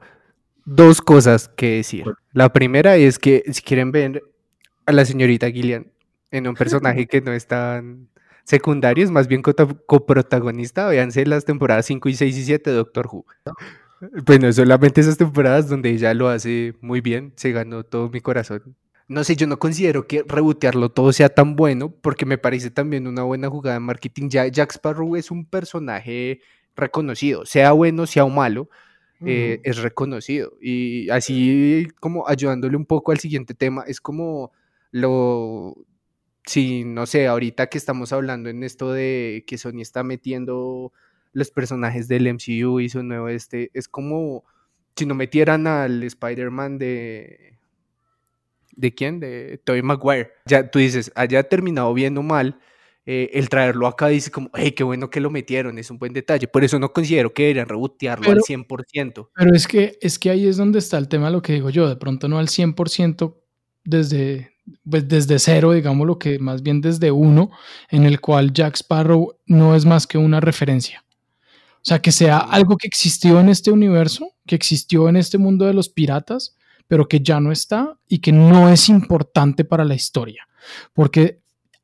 dos cosas que decir. La primera es que si quieren ver a la señorita Gillian en un personaje que no es tan secundarios, más bien coprotagonista. Véanse las temporadas 5 y 6 y 7 de Doctor Who. Bueno, solamente esas temporadas donde ella lo hace muy bien, se ganó todo mi corazón. No sé, yo no considero que rebotearlo todo sea tan bueno, porque me parece también una buena jugada de marketing. Ya Jack Sparrow es un personaje reconocido, sea bueno, sea malo, eh, es reconocido. Y así como ayudándole un poco al siguiente tema, es como lo si, no sé, ahorita que estamos hablando en esto de que Sony está metiendo los personajes del MCU y su nuevo este, es como si no metieran al Spider-Man de... ¿De quién? De Tobey Maguire. Ya tú dices, haya terminado bien o mal, eh, el traerlo acá dice como, hey, qué bueno que lo metieron, es un buen detalle. Por eso no considero que deberían rebotearlo al 100%. Pero es que, es que ahí es donde está el tema, lo que digo yo, de pronto no al 100% desde, pues desde cero, digamos lo que más bien desde uno, en el cual Jack Sparrow no es más que una referencia. O sea, que sea algo que existió en este universo, que existió en este mundo de los piratas, pero que ya no está y que no es importante para la historia. Porque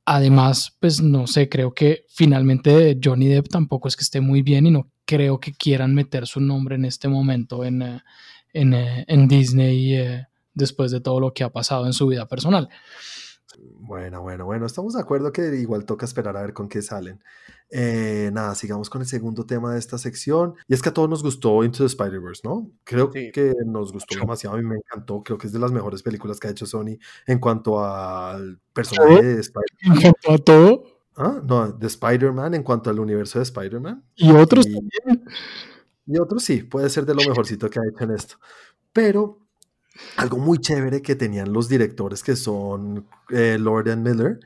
además, pues no sé, creo que finalmente Johnny Depp tampoco es que esté muy bien y no creo que quieran meter su nombre en este momento en, eh, en, eh, en Disney. Eh, después de todo lo que ha pasado en su vida personal. Bueno, bueno, bueno, estamos de acuerdo que igual toca esperar a ver con qué salen. Eh, nada, sigamos con el segundo tema de esta sección. Y es que a todos nos gustó Into the Spider-Verse, ¿no? Creo que nos gustó demasiado. A mí me encantó. Creo que es de las mejores películas que ha hecho Sony en cuanto al personaje de Spider-Man. ¿En cuanto a todo? ¿Ah? No, de Spider-Man, en cuanto al universo de Spider-Man. Y otros también. Y otros sí, puede ser de lo mejorcito que ha hecho en esto. Pero algo muy chévere que tenían los directores que son eh, Lord and Miller,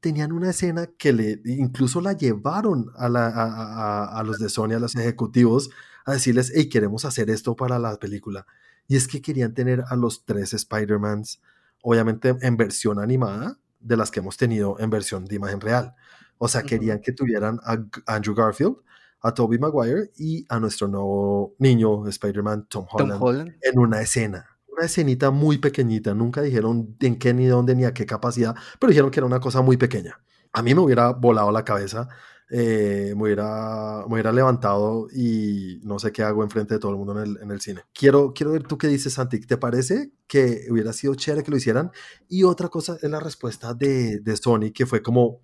tenían una escena que le, incluso la llevaron a, la, a, a, los de Sony, a los ejecutivos, a decirles, hey, queremos hacer esto para la película. Y es que querían tener a los tres Spider-Mans, obviamente en versión animada, de las que hemos tenido en versión de imagen real. O sea, querían que tuvieran a Andrew Garfield, a Tobey Maguire y a nuestro nuevo niño Spider-Man, Tom, Tom Holland, en una escena una escenita muy pequeñita, nunca dijeron en qué ni dónde ni a qué capacidad, pero dijeron que era una cosa muy pequeña. A mí me hubiera volado la cabeza, eh, me, hubiera, me, hubiera, levantado y no sé qué hago enfrente de todo el mundo en el, en el, cine. Quiero, quiero ver tú qué dices, Santi. ¿Te parece que hubiera sido chévere que lo hicieran? Y otra cosa es la respuesta de, de Sony, que fue como,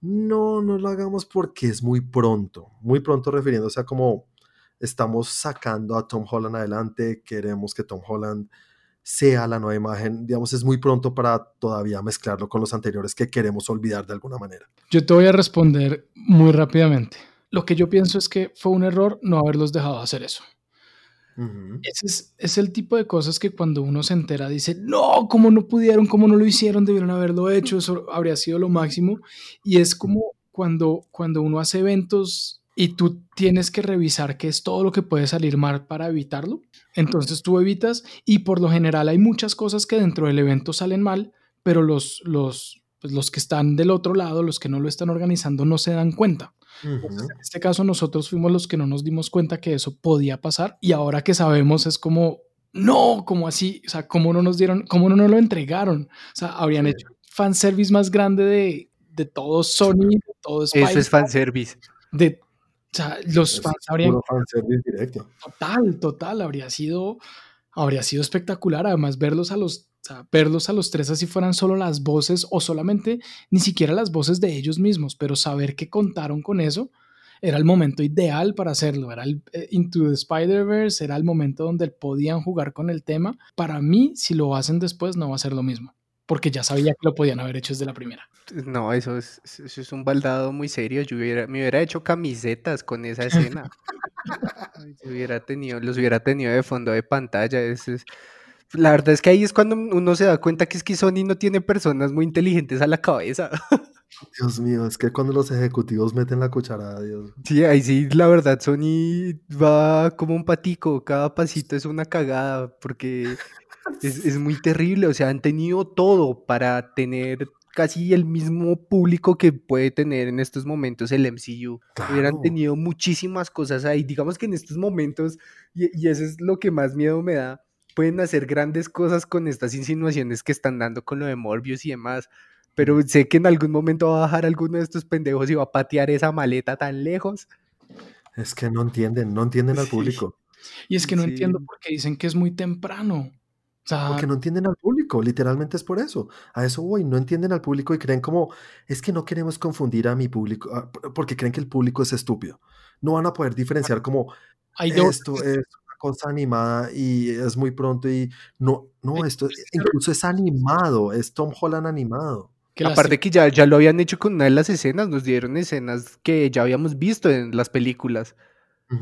no, no lo hagamos porque es muy pronto, muy pronto refiriéndose a como estamos sacando a Tom Holland adelante, queremos que Tom Holland sea la nueva imagen, digamos, es muy pronto para todavía mezclarlo con los anteriores que queremos olvidar de alguna manera. Yo te voy a responder muy rápidamente. lo que yo pienso es que fue un error no haberlos dejado hacer eso. Ese es, es el tipo de cosas que cuando uno se entera dice, no, ¿cómo no pudieron? ¿Cómo no lo hicieron? Debieron haberlo hecho, eso habría sido lo máximo. Y es como cuando, cuando uno hace eventos y tú tienes que revisar qué es todo lo que puede salir mal para evitarlo. Entonces tú evitas y por lo general hay muchas cosas que dentro del evento salen mal, pero los, los, pues los que están del otro lado, los que no lo están organizando, no se dan cuenta. Entonces, en este caso nosotros fuimos los que no nos dimos cuenta que eso podía pasar y ahora que sabemos es como, no, como así, o sea, cómo no nos dieron, cómo no nos lo entregaron. O sea, habrían Sí. hecho fanservice más grande de, de todo Sony, de todo Eso es fanservice. de, sea, los Es fans habrían directo. total, total, habría sido, habría sido espectacular. Además, verlos a los, o sea, verlos a los tres así fueran solo las voces o solamente ni siquiera las voces de ellos mismos, pero saber que contaron con eso era el momento ideal para hacerlo. Era el eh, Into the Spider-Verse, era el momento donde podían jugar con el tema. Para mí, si lo hacen después, no va a ser lo mismo, porque ya sabía que lo podían haber hecho desde la primera. No, eso es, eso es un baldado muy serio. Yo hubiera, me hubiera hecho camisetas con esa escena. Hubiera tenido, los hubiera tenido de fondo de pantalla. es- es- La verdad es que ahí es cuando uno se da cuenta que es que Sony no tiene personas muy inteligentes a la cabeza. Dios mío, es que cuando los ejecutivos meten la cucharada, Dios. Sí, ahí sí, la verdad, Sony va como un patico, cada pasito es una cagada, porque es, es muy terrible, o sea, han tenido todo para tener casi el mismo público que puede tener en estos momentos el MCU. Hubieran Claro. tenido muchísimas cosas ahí, digamos que en estos momentos, y, y eso es lo que más miedo me da, pueden hacer grandes cosas con estas insinuaciones que están dando con lo de Morbius y demás. Pero sé que en algún momento va a bajar alguno de estos pendejos y va a patear esa maleta tan lejos. Es que no entienden, no entienden al Sí. público. Y es que no Sí. entiendo por qué dicen que es muy temprano. O sea, Porque no entienden al público, literalmente es por eso. A eso voy, no entienden al público y creen como, es que no queremos confundir a mi público, ah, porque creen que el público es estúpido. No van a poder diferenciar como, esto es una cosa animada y es muy pronto y no, no, esto es que- incluso es animado, es Tom Holland animado. que Aparte que ya, ya lo habían hecho con una de las escenas, nos dieron escenas que ya habíamos visto en las películas. Sí,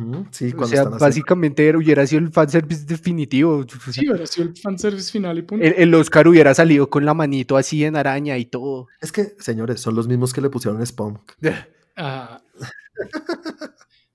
O cuando sea, están haciendo- básicamente era- hubiera sido el fanservice definitivo. O sea, Sí, hubiera sido el fanservice final y punto. el, el Oscar hubiera salido con la manito así en araña y todo. Es que, señores, son los mismos que le pusieron Spawn. Ah,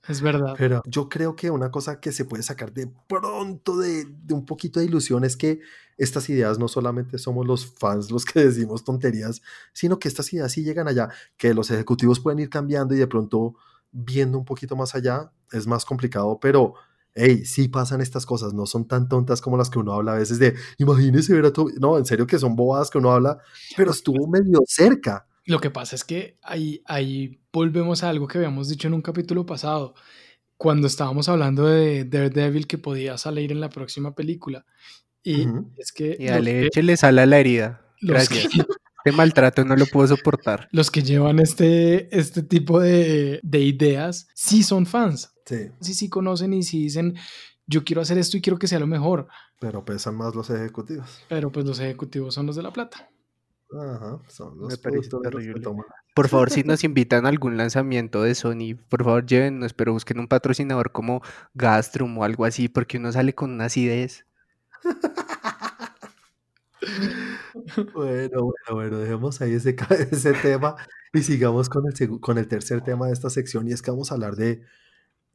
es verdad. Pero yo creo que una cosa que se puede sacar de pronto de, de un poquito de ilusión es que estas ideas no solamente somos los fans los que decimos tonterías, sino que estas ideas sí llegan allá, que los ejecutivos pueden ir cambiando y de pronto viendo un poquito más allá es más complicado, pero hey, sí pasan estas cosas, no son tan tontas como las que uno habla a veces de, imagínese ver a todo, no, en serio que son bobadas que uno habla, pero estuvo medio cerca. Lo que pasa es que ahí, ahí volvemos a algo que habíamos dicho en un capítulo pasado, cuando estábamos hablando de Daredevil que podía salir en la próxima película. Y es que Y dale, que- échele sal a la herida. Gracias. que- Este maltrato no lo puedo soportar. los que llevan este, este tipo de, de ideas sí son fans. Sí, Sí, sí conocen y sí dicen, yo quiero hacer esto y quiero que sea lo mejor. pero pesan más los ejecutivos. Pero pues los ejecutivos son los de la plata. Ajá, son los Me parece productores los que terrible. toman. Por favor, si nos invitan a algún lanzamiento de Sony, por favor llévennos, pero busquen un patrocinador como Gastrum o algo así, porque uno sale con unas ideas. Bueno, bueno, bueno, dejemos ahí ese, ese tema y sigamos con el, con el tercer tema de esta sección y es que vamos a hablar de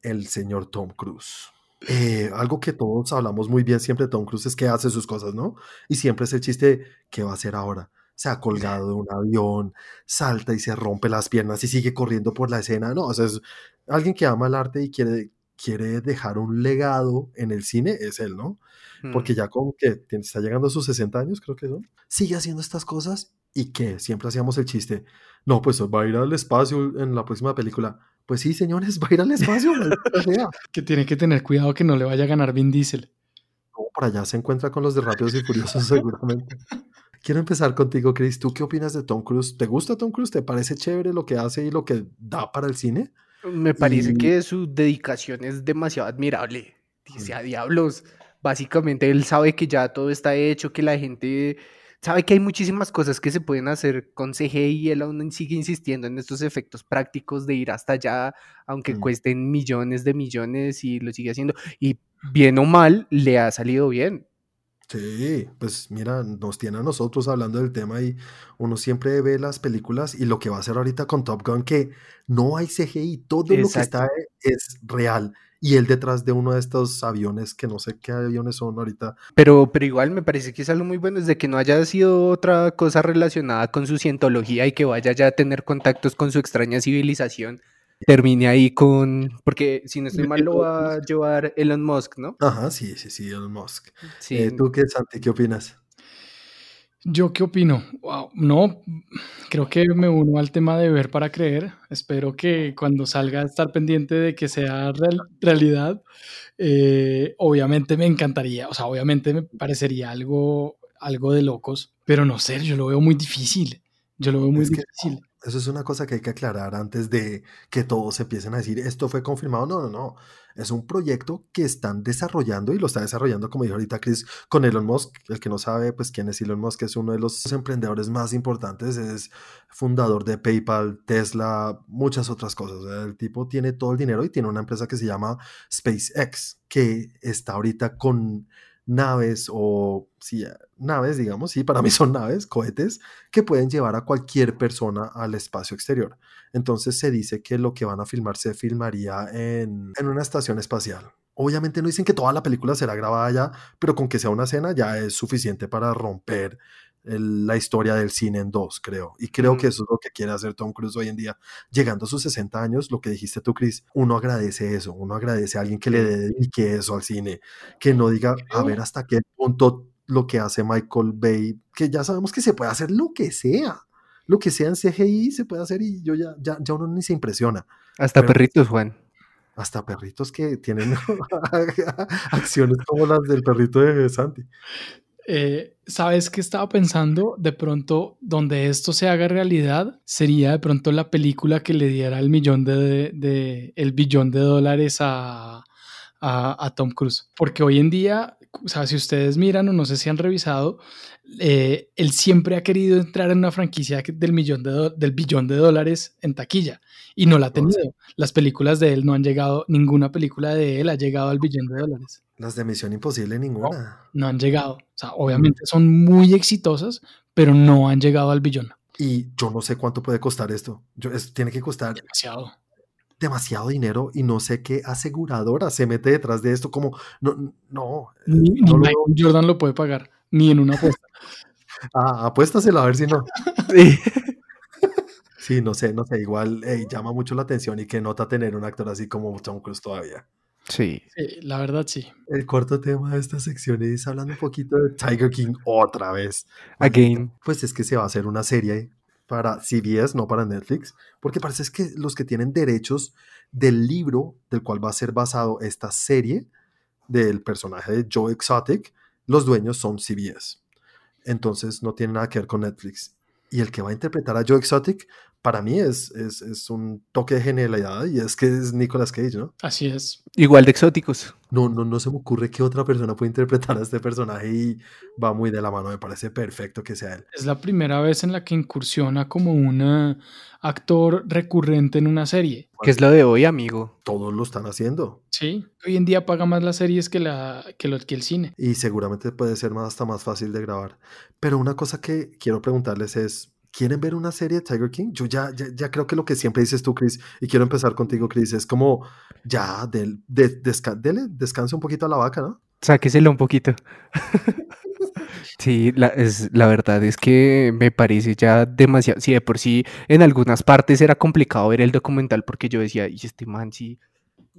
el señor Tom Cruise. Eh, algo que todos hablamos muy bien siempre Tom Cruise es que hace sus cosas, ¿no? Y siempre es el chiste, ¿qué va a hacer ahora? Se ha colgado de un avión, salta y se rompe las piernas y sigue corriendo por la escena. No, o sea, es alguien que ama el arte y quiere, quiere dejar un legado en el cine, es él, ¿no? Mm. porque ya como que está llegando a sus 60 años, creo que son, sigue haciendo estas cosas y que siempre hacíamos el chiste, no, pues va a ir al espacio en la próxima película. Pues sí, señores, va a ir al espacio. Que tiene que tener cuidado que no le vaya a ganar Vin Diesel. No, por allá se encuentra con los de Rápidos y Furiosos seguramente. Quiero empezar contigo, Chris. ¿Tú qué opinas de Tom Cruise? ¿Te gusta Tom Cruise? ¿Te parece chévere lo que hace y lo que da para el cine? Me parece y- que su dedicación es demasiado admirable. Dice a diablos. Básicamente él sabe que ya todo está hecho, que la gente sabe que hay muchísimas cosas que se pueden hacer con CGI y él aún sigue insistiendo en estos efectos prácticos de ir hasta allá, aunque Mm. cuesten millones de millones y lo sigue haciendo. Y bien o mal, le ha salido bien. Sí, pues mira, nos tiene a nosotros hablando del tema y uno siempre ve las películas y lo que va a hacer ahorita con Top Gun, que no hay CGI, todo lo que está es real. Y él detrás de uno de estos aviones, que no sé qué aviones son ahorita. Pero, pero igual me parece que es algo muy bueno, es de que no haya sido otra cosa relacionada con su cientología y que vaya ya a tener contactos con su extraña civilización. Termine ahí con, porque si no estoy mal lo va a llevar Elon Musk, ¿no? Ajá, sí, sí, sí, Elon Musk. Sí. Eh, ¿Tú qué, Santi, qué opinas? ¿Yo qué opino? Wow, no, creo que me uno al tema de ver para creer. Espero que cuando salga estar pendiente de que sea real- realidad. Eh, obviamente me encantaría, o sea, obviamente me parecería algo, algo de locos, pero no sé, yo lo veo muy difícil. Yo lo veo muy Es que- difícil. Eso es una cosa que hay que aclarar antes de que todos empiecen a decir esto fue confirmado. No, no, no. Es un proyecto que están desarrollando y lo está desarrollando, como dijo ahorita Chris, con Elon Musk. El que no sabe, pues quién es Elon Musk, es uno de los emprendedores más importantes. Es fundador de PayPal, Tesla, muchas otras cosas. El tipo tiene todo el dinero y tiene una empresa que se llama SpaceX, que está ahorita con naves o sí, naves, digamos, sí, para mí son naves, cohetes, que pueden llevar a cualquier persona al espacio exterior. Entonces se dice que lo que van a filmar se filmaría en, en una estación espacial. Obviamente no dicen que toda la película será grabada allá, pero con que sea una escena ya es suficiente para romper el- la historia del cine en dos, creo. Y creo Ujú. que eso es lo que quiere hacer Tom Cruise hoy en día. Llegando a sus 60 años, lo que dijiste tú, Chris, uno agradece eso, uno agradece a alguien que le dedique eso al cine, que no diga, a ver hasta qué punto lo que hace Michael Bay, que ya sabemos que se puede hacer lo que sea, lo que sea en CGI se puede hacer y yo ya, ya, ya uno ni se impresiona. Hasta pero- perritos, Juan. Hasta perritos que tienen acciones como las del perrito de Santi. Eh, ¿Sabes qué estaba pensando? De pronto, donde esto se haga realidad, sería de pronto la película que le diera el millón de, de- el billón de dólares a, a, a Tom Cruise. Porque hoy en día, o sea, si ustedes miran o no sé si han revisado, eh, él siempre ha querido entrar en una franquicia del, millón de del billón de dólares en taquilla y no la ha tenido. Las películas de él no han llegado, ninguna película de él ha llegado al billón de dólares Las de Misión Imposible, ninguna. no han llegado. O sea, obviamente son muy exitosas, pero no han llegado al billón. Y yo no sé cuánto puede costar esto. Yo, es- tiene que costar Demasiado. demasiado dinero y no sé qué aseguradora se mete detrás de esto. Como, no, no. Ni, ni no lo Michael Jordan lo puede pagar, ni en una apuesta. Ah, apuéstasela a ver si no. Sí. Sí, no sé, no sé. Igual llama mucho la atención y que nota tener un actor así como Tom Cruise todavía. Sí. Sí, la verdad sí. El cuarto tema de esta sección es hablando un poquito de Tiger King otra vez. Again. Pues es que se va a hacer una serie para CBS, no para Netflix, porque parece es que los que tienen derechos del libro del cual va a ser basado esta serie del personaje de Joe Exotic, los dueños son CBS. Entonces no tiene nada que ver con Netflix. Y el que va a interpretar a Joe Exotic, para mí es, es, es un toque de genialidad y es que es Nicolas Cage, ¿no? Así es. Igual de exóticos. No, no, no se me ocurre que otra persona puede interpretar a este personaje y va muy de la mano. Me parece perfecto que sea él. Es la primera vez en la que incursiona como un actor recurrente en una serie. ¿Qué es lo de hoy, amigo? Todos lo están haciendo Sí, hoy en día paga más las series que, la, que, lo, que el cine. y seguramente puede ser más, hasta más fácil de grabar. Pero una cosa que quiero preguntarles es, ¿quieren ver una serie de Tiger King? Yo ya, ya, ya creo que lo que siempre dices tú, Chris, y quiero empezar contigo, Chris, es como, ya, del, de, desca dele, descansa un poquito a la vaca, ¿no? Sáqueselo un poquito. Sí, la, es, la verdad es que me parece ya demasiado. Sí, de por sí en algunas partes era complicado ver el documental porque yo decía, y este man, sí,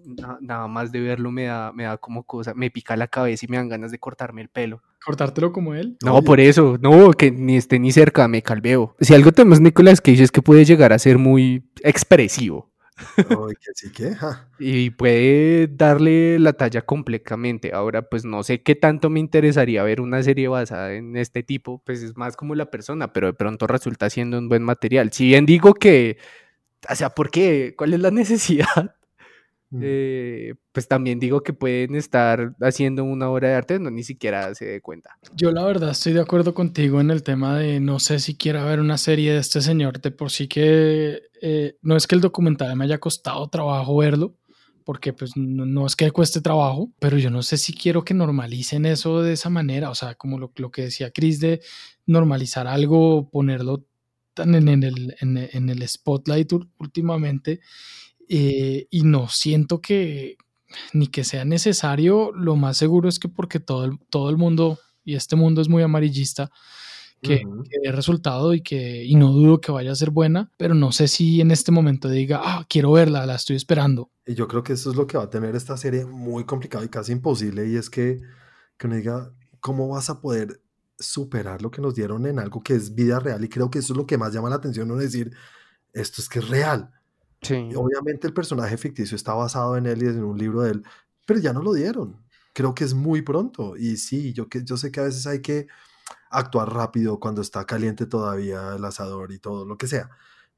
na- nada más de verlo me da, me da como cosa, me pica la cabeza y me dan ganas de cortarme el pelo. Cortártelo como él. No, Oye. por eso, no, que ni esté ni cerca, me calveo. Si algo tenemos Nicolas Cage es que puede llegar a ser muy expresivo. Ay, que sí, que, ja. Y puede darle la talla completamente. Ahora, pues no sé qué tanto me interesaría ver una serie basada en este tipo, pues es más como la persona, pero de pronto resulta siendo un buen material. Si bien digo que, o sea, ¿por qué? ¿Cuál es la necesidad? Mm. eh, pues también digo que pueden estar haciendo una obra de arte no ni siquiera se dé cuenta. Yo la verdad estoy de acuerdo contigo en el tema de no sé si quiero ver una serie de este señor, de por sí que eh, no es que el documental me haya costado trabajo verlo, porque pues no, no es que cueste trabajo, pero yo no sé si quiero que normalicen eso de esa manera, o sea, como lo, lo que decía Chris de normalizar algo, ponerlo tan en, en el, en, en el spotlight últimamente, eh, y no siento que ni que sea necesario, lo más seguro es que porque todo el, todo el mundo, y este mundo es muy amarillista, que, que dé resultado y que y no dudo que vaya a ser buena, pero no sé si en este momento diga, ah, quiero verla, la estoy esperando. Y yo creo que eso es lo que va a tener esta serie muy complicado y casi imposible, y es que, que uno diga, ¿cómo vas a poder superar lo que nos dieron en algo que es vida real? Y creo que eso es lo que más llama la atención, uno decir, esto es que es real. Sí. Y obviamente el personaje ficticio está basado en él y en un libro de él, pero ya no lo dieron. Creo que es muy pronto. Y sí, yo, que, yo sé que a veces hay que actuar rápido cuando está caliente todavía el asador y todo lo que sea.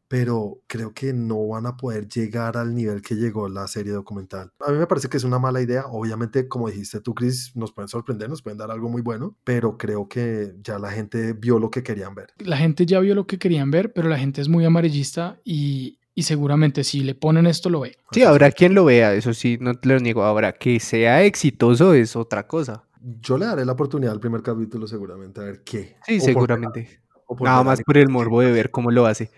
Pero creo que no van a poder llegar al nivel que llegó la serie documental. A mí me parece que es una mala idea. Obviamente, como dijiste tú, Chris, nos pueden sorprender, nos pueden dar algo muy bueno, pero creo que ya la gente vio lo que querían ver. La gente ya vio lo que querían ver, pero la gente es muy amarillista y, y seguramente si le ponen esto lo ve. Sí, habrá quien lo vea, eso sí, no te lo niego. Ahora, que sea exitoso es otra cosa. Yo le daré la oportunidad al primer capítulo seguramente a ver qué. Sí, O seguramente. por Nada más por el morbo de ver cómo lo hace.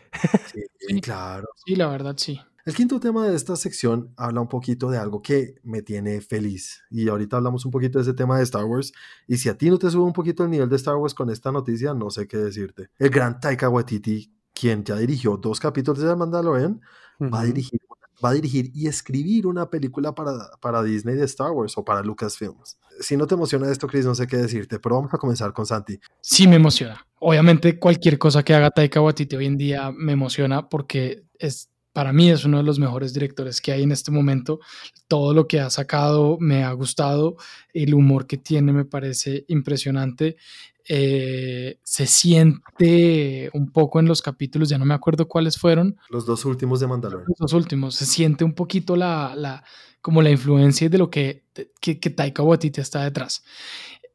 Sí, Sí. claro. Sí, la verdad sí. El quinto tema de esta sección habla un poquito de algo que me tiene feliz. Y ahorita hablamos un poquito de ese tema de Star Wars. Y si a ti no te sube un poquito el nivel de Star Wars con esta noticia, no sé qué decirte. El gran Taika Waititi, quien ya dirigió dos capítulos de The Mandalorian, va a dirigir, va a dirigir y escribir una película para, para Disney de Star Wars o para Lucasfilms. Si no te emociona esto, Chris, no sé qué decirte, pero vamos a comenzar con Santi. Sí me emociona. Obviamente cualquier cosa que haga Taika Waititi hoy en día me emociona porque es para mí es uno de los mejores directores que hay en este momento. Todo lo que ha sacado me ha gustado. El humor que tiene me parece impresionante. Eh, se siente un poco en los capítulos, ya no me acuerdo cuáles fueron, Los dos últimos de Mandalorian. los dos últimos, se siente un poquito la, la como la influencia de lo que, que, que Taika Waititi está detrás.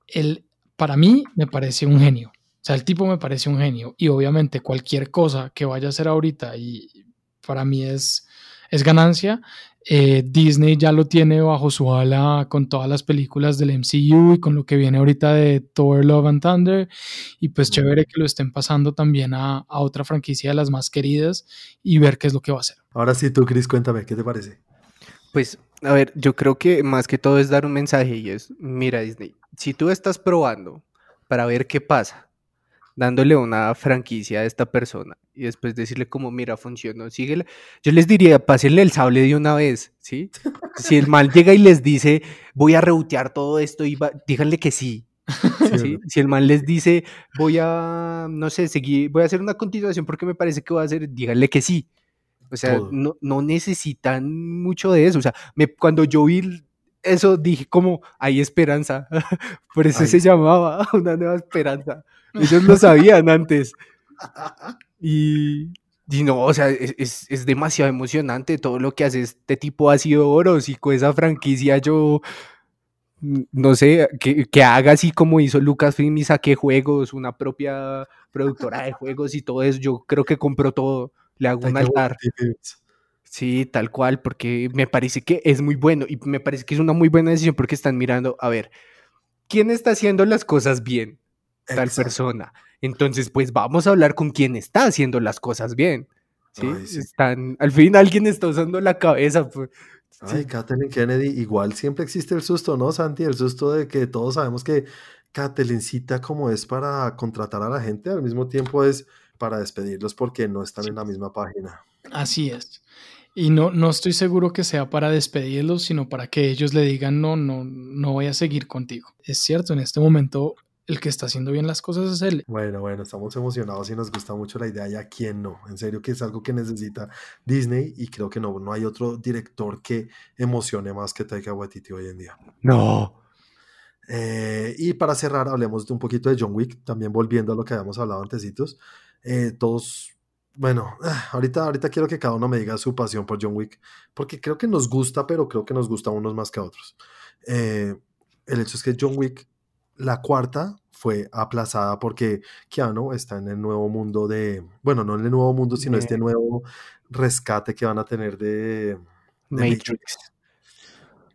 Él, para mí, me parece un genio. O sea, el tipo me parece un genio. Y obviamente cualquier cosa que vaya a hacer ahorita, y para mí es, es ganancia. Eh, Disney ya lo tiene bajo su ala con todas las películas del MCU y con lo que viene ahorita de Thor, Love and Thunder. Y pues chévere que lo estén pasando también a, a otra franquicia de las más queridas y ver qué es lo que va a hacer. Ahora sí, tú, Chris, cuéntame, ¿qué te parece? Pues, a ver, yo creo que más que todo es dar un mensaje y es, mira Disney, si tú estás probando para ver qué pasa, dándole una franquicia a esta persona y después decirle como, mira, funcionó, síguela, yo les diría, pásenle el sable de una vez, ¿sí? Si el mal llega y les dice, voy a rebotear todo esto, y va- díganle que sí, Sí, ¿sí? ¿verdad? Si el man les dice, voy a, no sé, seguir, voy a hacer una continuación porque me parece que voy a hacer, díganle que sí. O sea, no, no necesitan mucho de eso. O sea, me, cuando yo vi eso, dije como, hay esperanza. Por eso Ay, se llamaba Una Nueva Esperanza. Ellos lo sabían antes. Y, y no, o sea, es, es- es demasiado emocionante todo lo que hace este tipo ha sido oro. Y con esa franquicia yo, no sé, que, que haga así como hizo Lucasfilm y saque juegos, una propia productora de juegos y todo eso. Yo creo que compró todo. Le hago un altar. Sí, tal cual, porque me parece que es muy bueno y me parece que es una muy buena decisión porque están mirando, a ver, ¿quién está haciendo las cosas bien? Tal Exacto. persona. Entonces, pues vamos a hablar con quién está haciendo las cosas bien. ¿sí? Ay, sí. Están, al fin alguien está usando la cabeza. pues, Ay, sí. Kathleen Kennedy, igual siempre existe el susto, ¿no, Santi? El susto de que todos sabemos que Kathleencita como es para contratar a la gente, al mismo tiempo es para despedirlos porque no están en la misma página. Así es. Y no, no estoy seguro que sea para despedirlos, sino para que ellos le digan, no, no, no voy a seguir contigo. Es cierto, en este momento el que está haciendo bien las cosas es él. Bueno, bueno, estamos emocionados y nos gusta mucho la idea y a quién no. En serio que es algo que necesita Disney y creo que no, no hay otro director que emocione más que Taika Waititi hoy en día. No. Eh, y para cerrar, hablemos de un poquito de John Wick, también volviendo a lo que habíamos hablado antesitos. Eh, todos bueno, ah, ahorita, ahorita quiero que cada uno me diga su pasión por John Wick, porque creo que nos gusta, pero creo que nos gusta a unos más que a otros. Eh, el hecho es que John Wick, la cuarta, fue aplazada porque Keanu está en el nuevo mundo de, bueno, no en el nuevo mundo, sino este nuevo rescate que van a tener de, Matrix.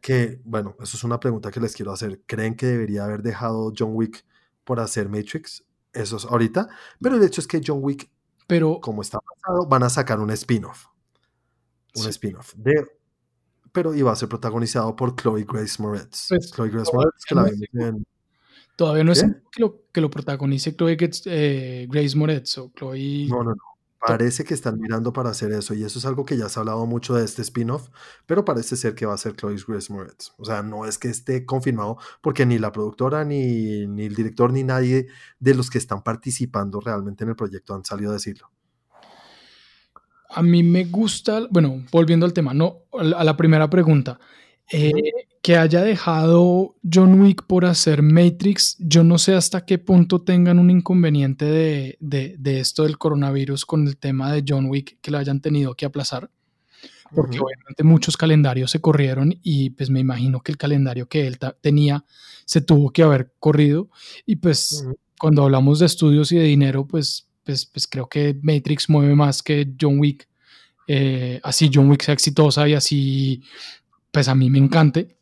Que, bueno, eso es una pregunta que les quiero hacer. ¿Creen que debería haber dejado John Wick por hacer Matrix? Eso es ahorita. Pero el hecho es que John Wick, pero, como está pasado, van a sacar un spin-off. Un spin-off. De, pero iba a ser protagonizado por Chloe Grace Moretz. Pues, Chloe Grace Moretz, que la vimos en Todavía no es que lo, que lo protagonice Chloe eh, Grace Moretz o Chloe. No, no, no. Parece que están mirando para hacer eso y eso es algo que ya se ha hablado mucho de este spin-off, pero parece ser que va a ser Chloe Grace Moretz. O sea, no es que esté confirmado porque ni la productora, ni, ni el director, ni nadie de los que están participando realmente en el proyecto han salido a decirlo. A mí me gusta, bueno, volviendo al tema, no, a la primera pregunta. Eh, que haya dejado John Wick por hacer Matrix, yo no sé hasta qué punto tengan un inconveniente de, de, esto del coronavirus con el tema de John Wick que lo hayan tenido que aplazar, porque obviamente muchos calendarios se corrieron y pues me imagino que el calendario que él tenía se tuvo que haber corrido. Y pues cuando hablamos de estudios y de dinero, pues, pues, pues creo que Matrix mueve más que John Wick. Eh, así John Wick sea exitosa y así pues a mí me encante,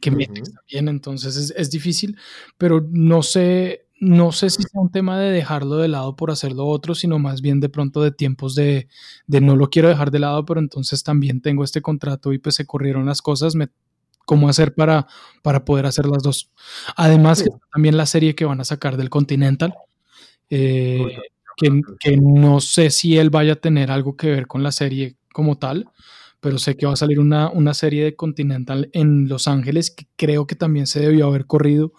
que me bien, entonces es, difícil, pero no sé, no sé si sea un tema de dejarlo de lado por hacerlo otro, sino más bien de pronto de tiempos de, de no lo quiero dejar de lado, pero entonces también tengo este contrato y pues se corrieron las cosas, me, cómo hacer para, para poder hacer las dos. Además, también la serie que van a sacar del Continental, eh, que, que, no sé si él vaya a tener algo que ver con la serie como tal, pero sé que va a salir una, una, serie de Continental en Los Ángeles que creo que también se debió haber corrido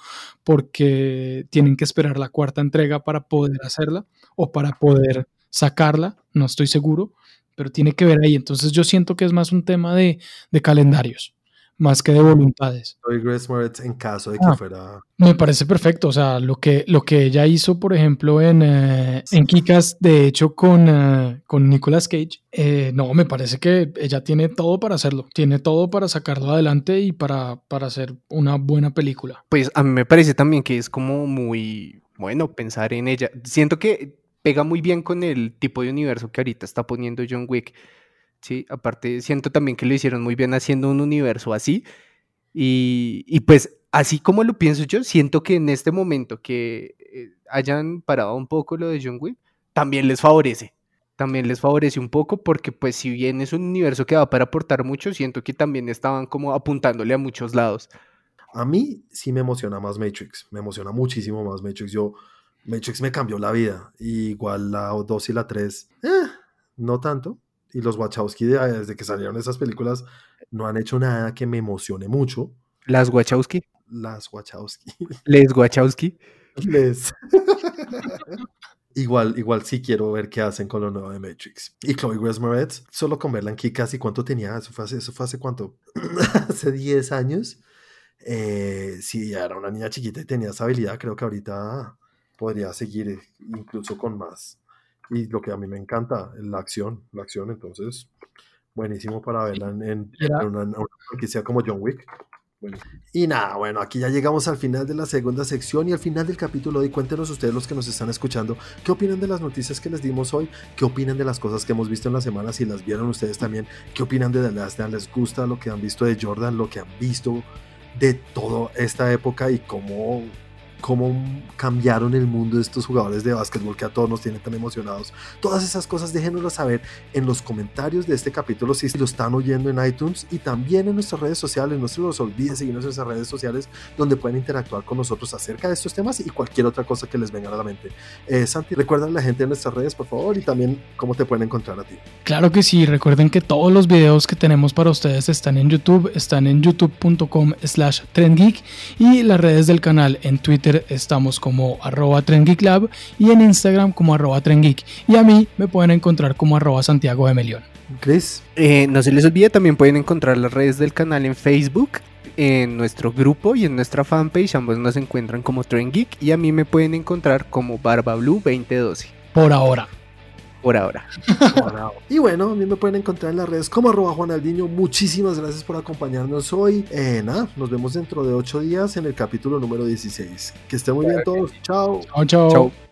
porque tienen que esperar la cuarta entrega para poder hacerla o para poder sacarla, no estoy seguro, pero tiene que ver ahí. Entonces yo siento que es más un tema de, de calendarios más que de voluntades. en caso de que ah, fuera. Me parece perfecto. O sea, lo que, lo que ella hizo, por ejemplo, en, eh, en Kikas, de hecho, con, uh, con Nicolas Cage, eh, no, me parece que ella tiene todo para hacerlo. Tiene todo para sacarlo adelante y para, para hacer una buena película. Pues a mí me parece también que es como muy bueno pensar en ella. Siento que pega muy bien con el tipo de universo que ahorita está poniendo John Wick ¿sí? Aparte, siento también que lo hicieron muy bien haciendo un universo así. Y, pues, así como lo pienso yo, siento que en este momento que eh, hayan parado un poco lo de John Wick, también les favorece. También les favorece un poco porque, pues, si bien es un universo que va para aportar mucho, siento que también estaban como apuntándole a muchos lados. A mí sí me emociona más Matrix, me emociona muchísimo más Matrix. Yo, Matrix me cambió la vida. igual la 2 y la 3, eh, no tanto, y los Wachowski desde que salieron esas películas no han hecho nada que me emocione mucho. ¿Las Wachowski? Las Wachowski. ¿Les Wachowski? Les. igual, igual sí quiero ver qué hacen con lo nuevo de Matrix. Y Chloe Grace Moretz, solo con verla en Kikas y cuánto tenía, eso fue hace, eso fue hace cuánto, hace 10 años. Eh, si ya era una niña chiquita y tenía esa habilidad, creo que ahorita podría seguir incluso con más y lo que a mí me encanta, la acción, la acción, entonces, buenísimo para verla en, una, que sea como John Wick. Y nada, bueno, aquí ya llegamos al final de la segunda sección y al final del capítulo. Y cuéntenos ustedes, los que nos están escuchando, qué opinan de las noticias que les dimos hoy, qué opinan de las cosas que hemos visto en la semana, si las vieron ustedes también, qué opinan de The Last Dance, les gusta lo que han visto de Jordan, lo que han visto de toda esta época y cómo cómo cambiaron el mundo de estos jugadores de básquetbol que a todos nos tienen tan emocionados. Todas esas cosas déjenoslo saber en los comentarios de este capítulo si lo están oyendo en iTunes y también en nuestras redes sociales. No se los olviden seguirnos en nuestras redes sociales donde pueden interactuar con nosotros acerca de estos temas y cualquier otra cosa que les venga a la mente. Eh, Santi, recuerda a la gente en nuestras redes, por favor, y también cómo te pueden encontrar a ti. Claro que sí, recuerden que todos los videos que tenemos para ustedes están en YouTube, están en youtube.com slash trendgeek y las redes del canal en Twitter estamos como arroba trendgeeklab y en Instagram como arroba trendgeek. Y a mí me pueden encontrar como arroba Santiago de Melión. Chris. Eh, no se les olvide, también pueden encontrar las redes del canal en Facebook, en nuestro grupo y en nuestra fanpage. Ambos nos encuentran como Trend y a mí me pueden encontrar como BarbaBlue2012. Por ahora. Por ahora. y bueno, a mí me pueden encontrar en las redes como arroba Juan Aldiño. Muchísimas gracias por acompañarnos hoy. Eh, nada, nos vemos dentro de ocho días en el capítulo número 16. Que estén muy bien todos. Chao. Chao, chao.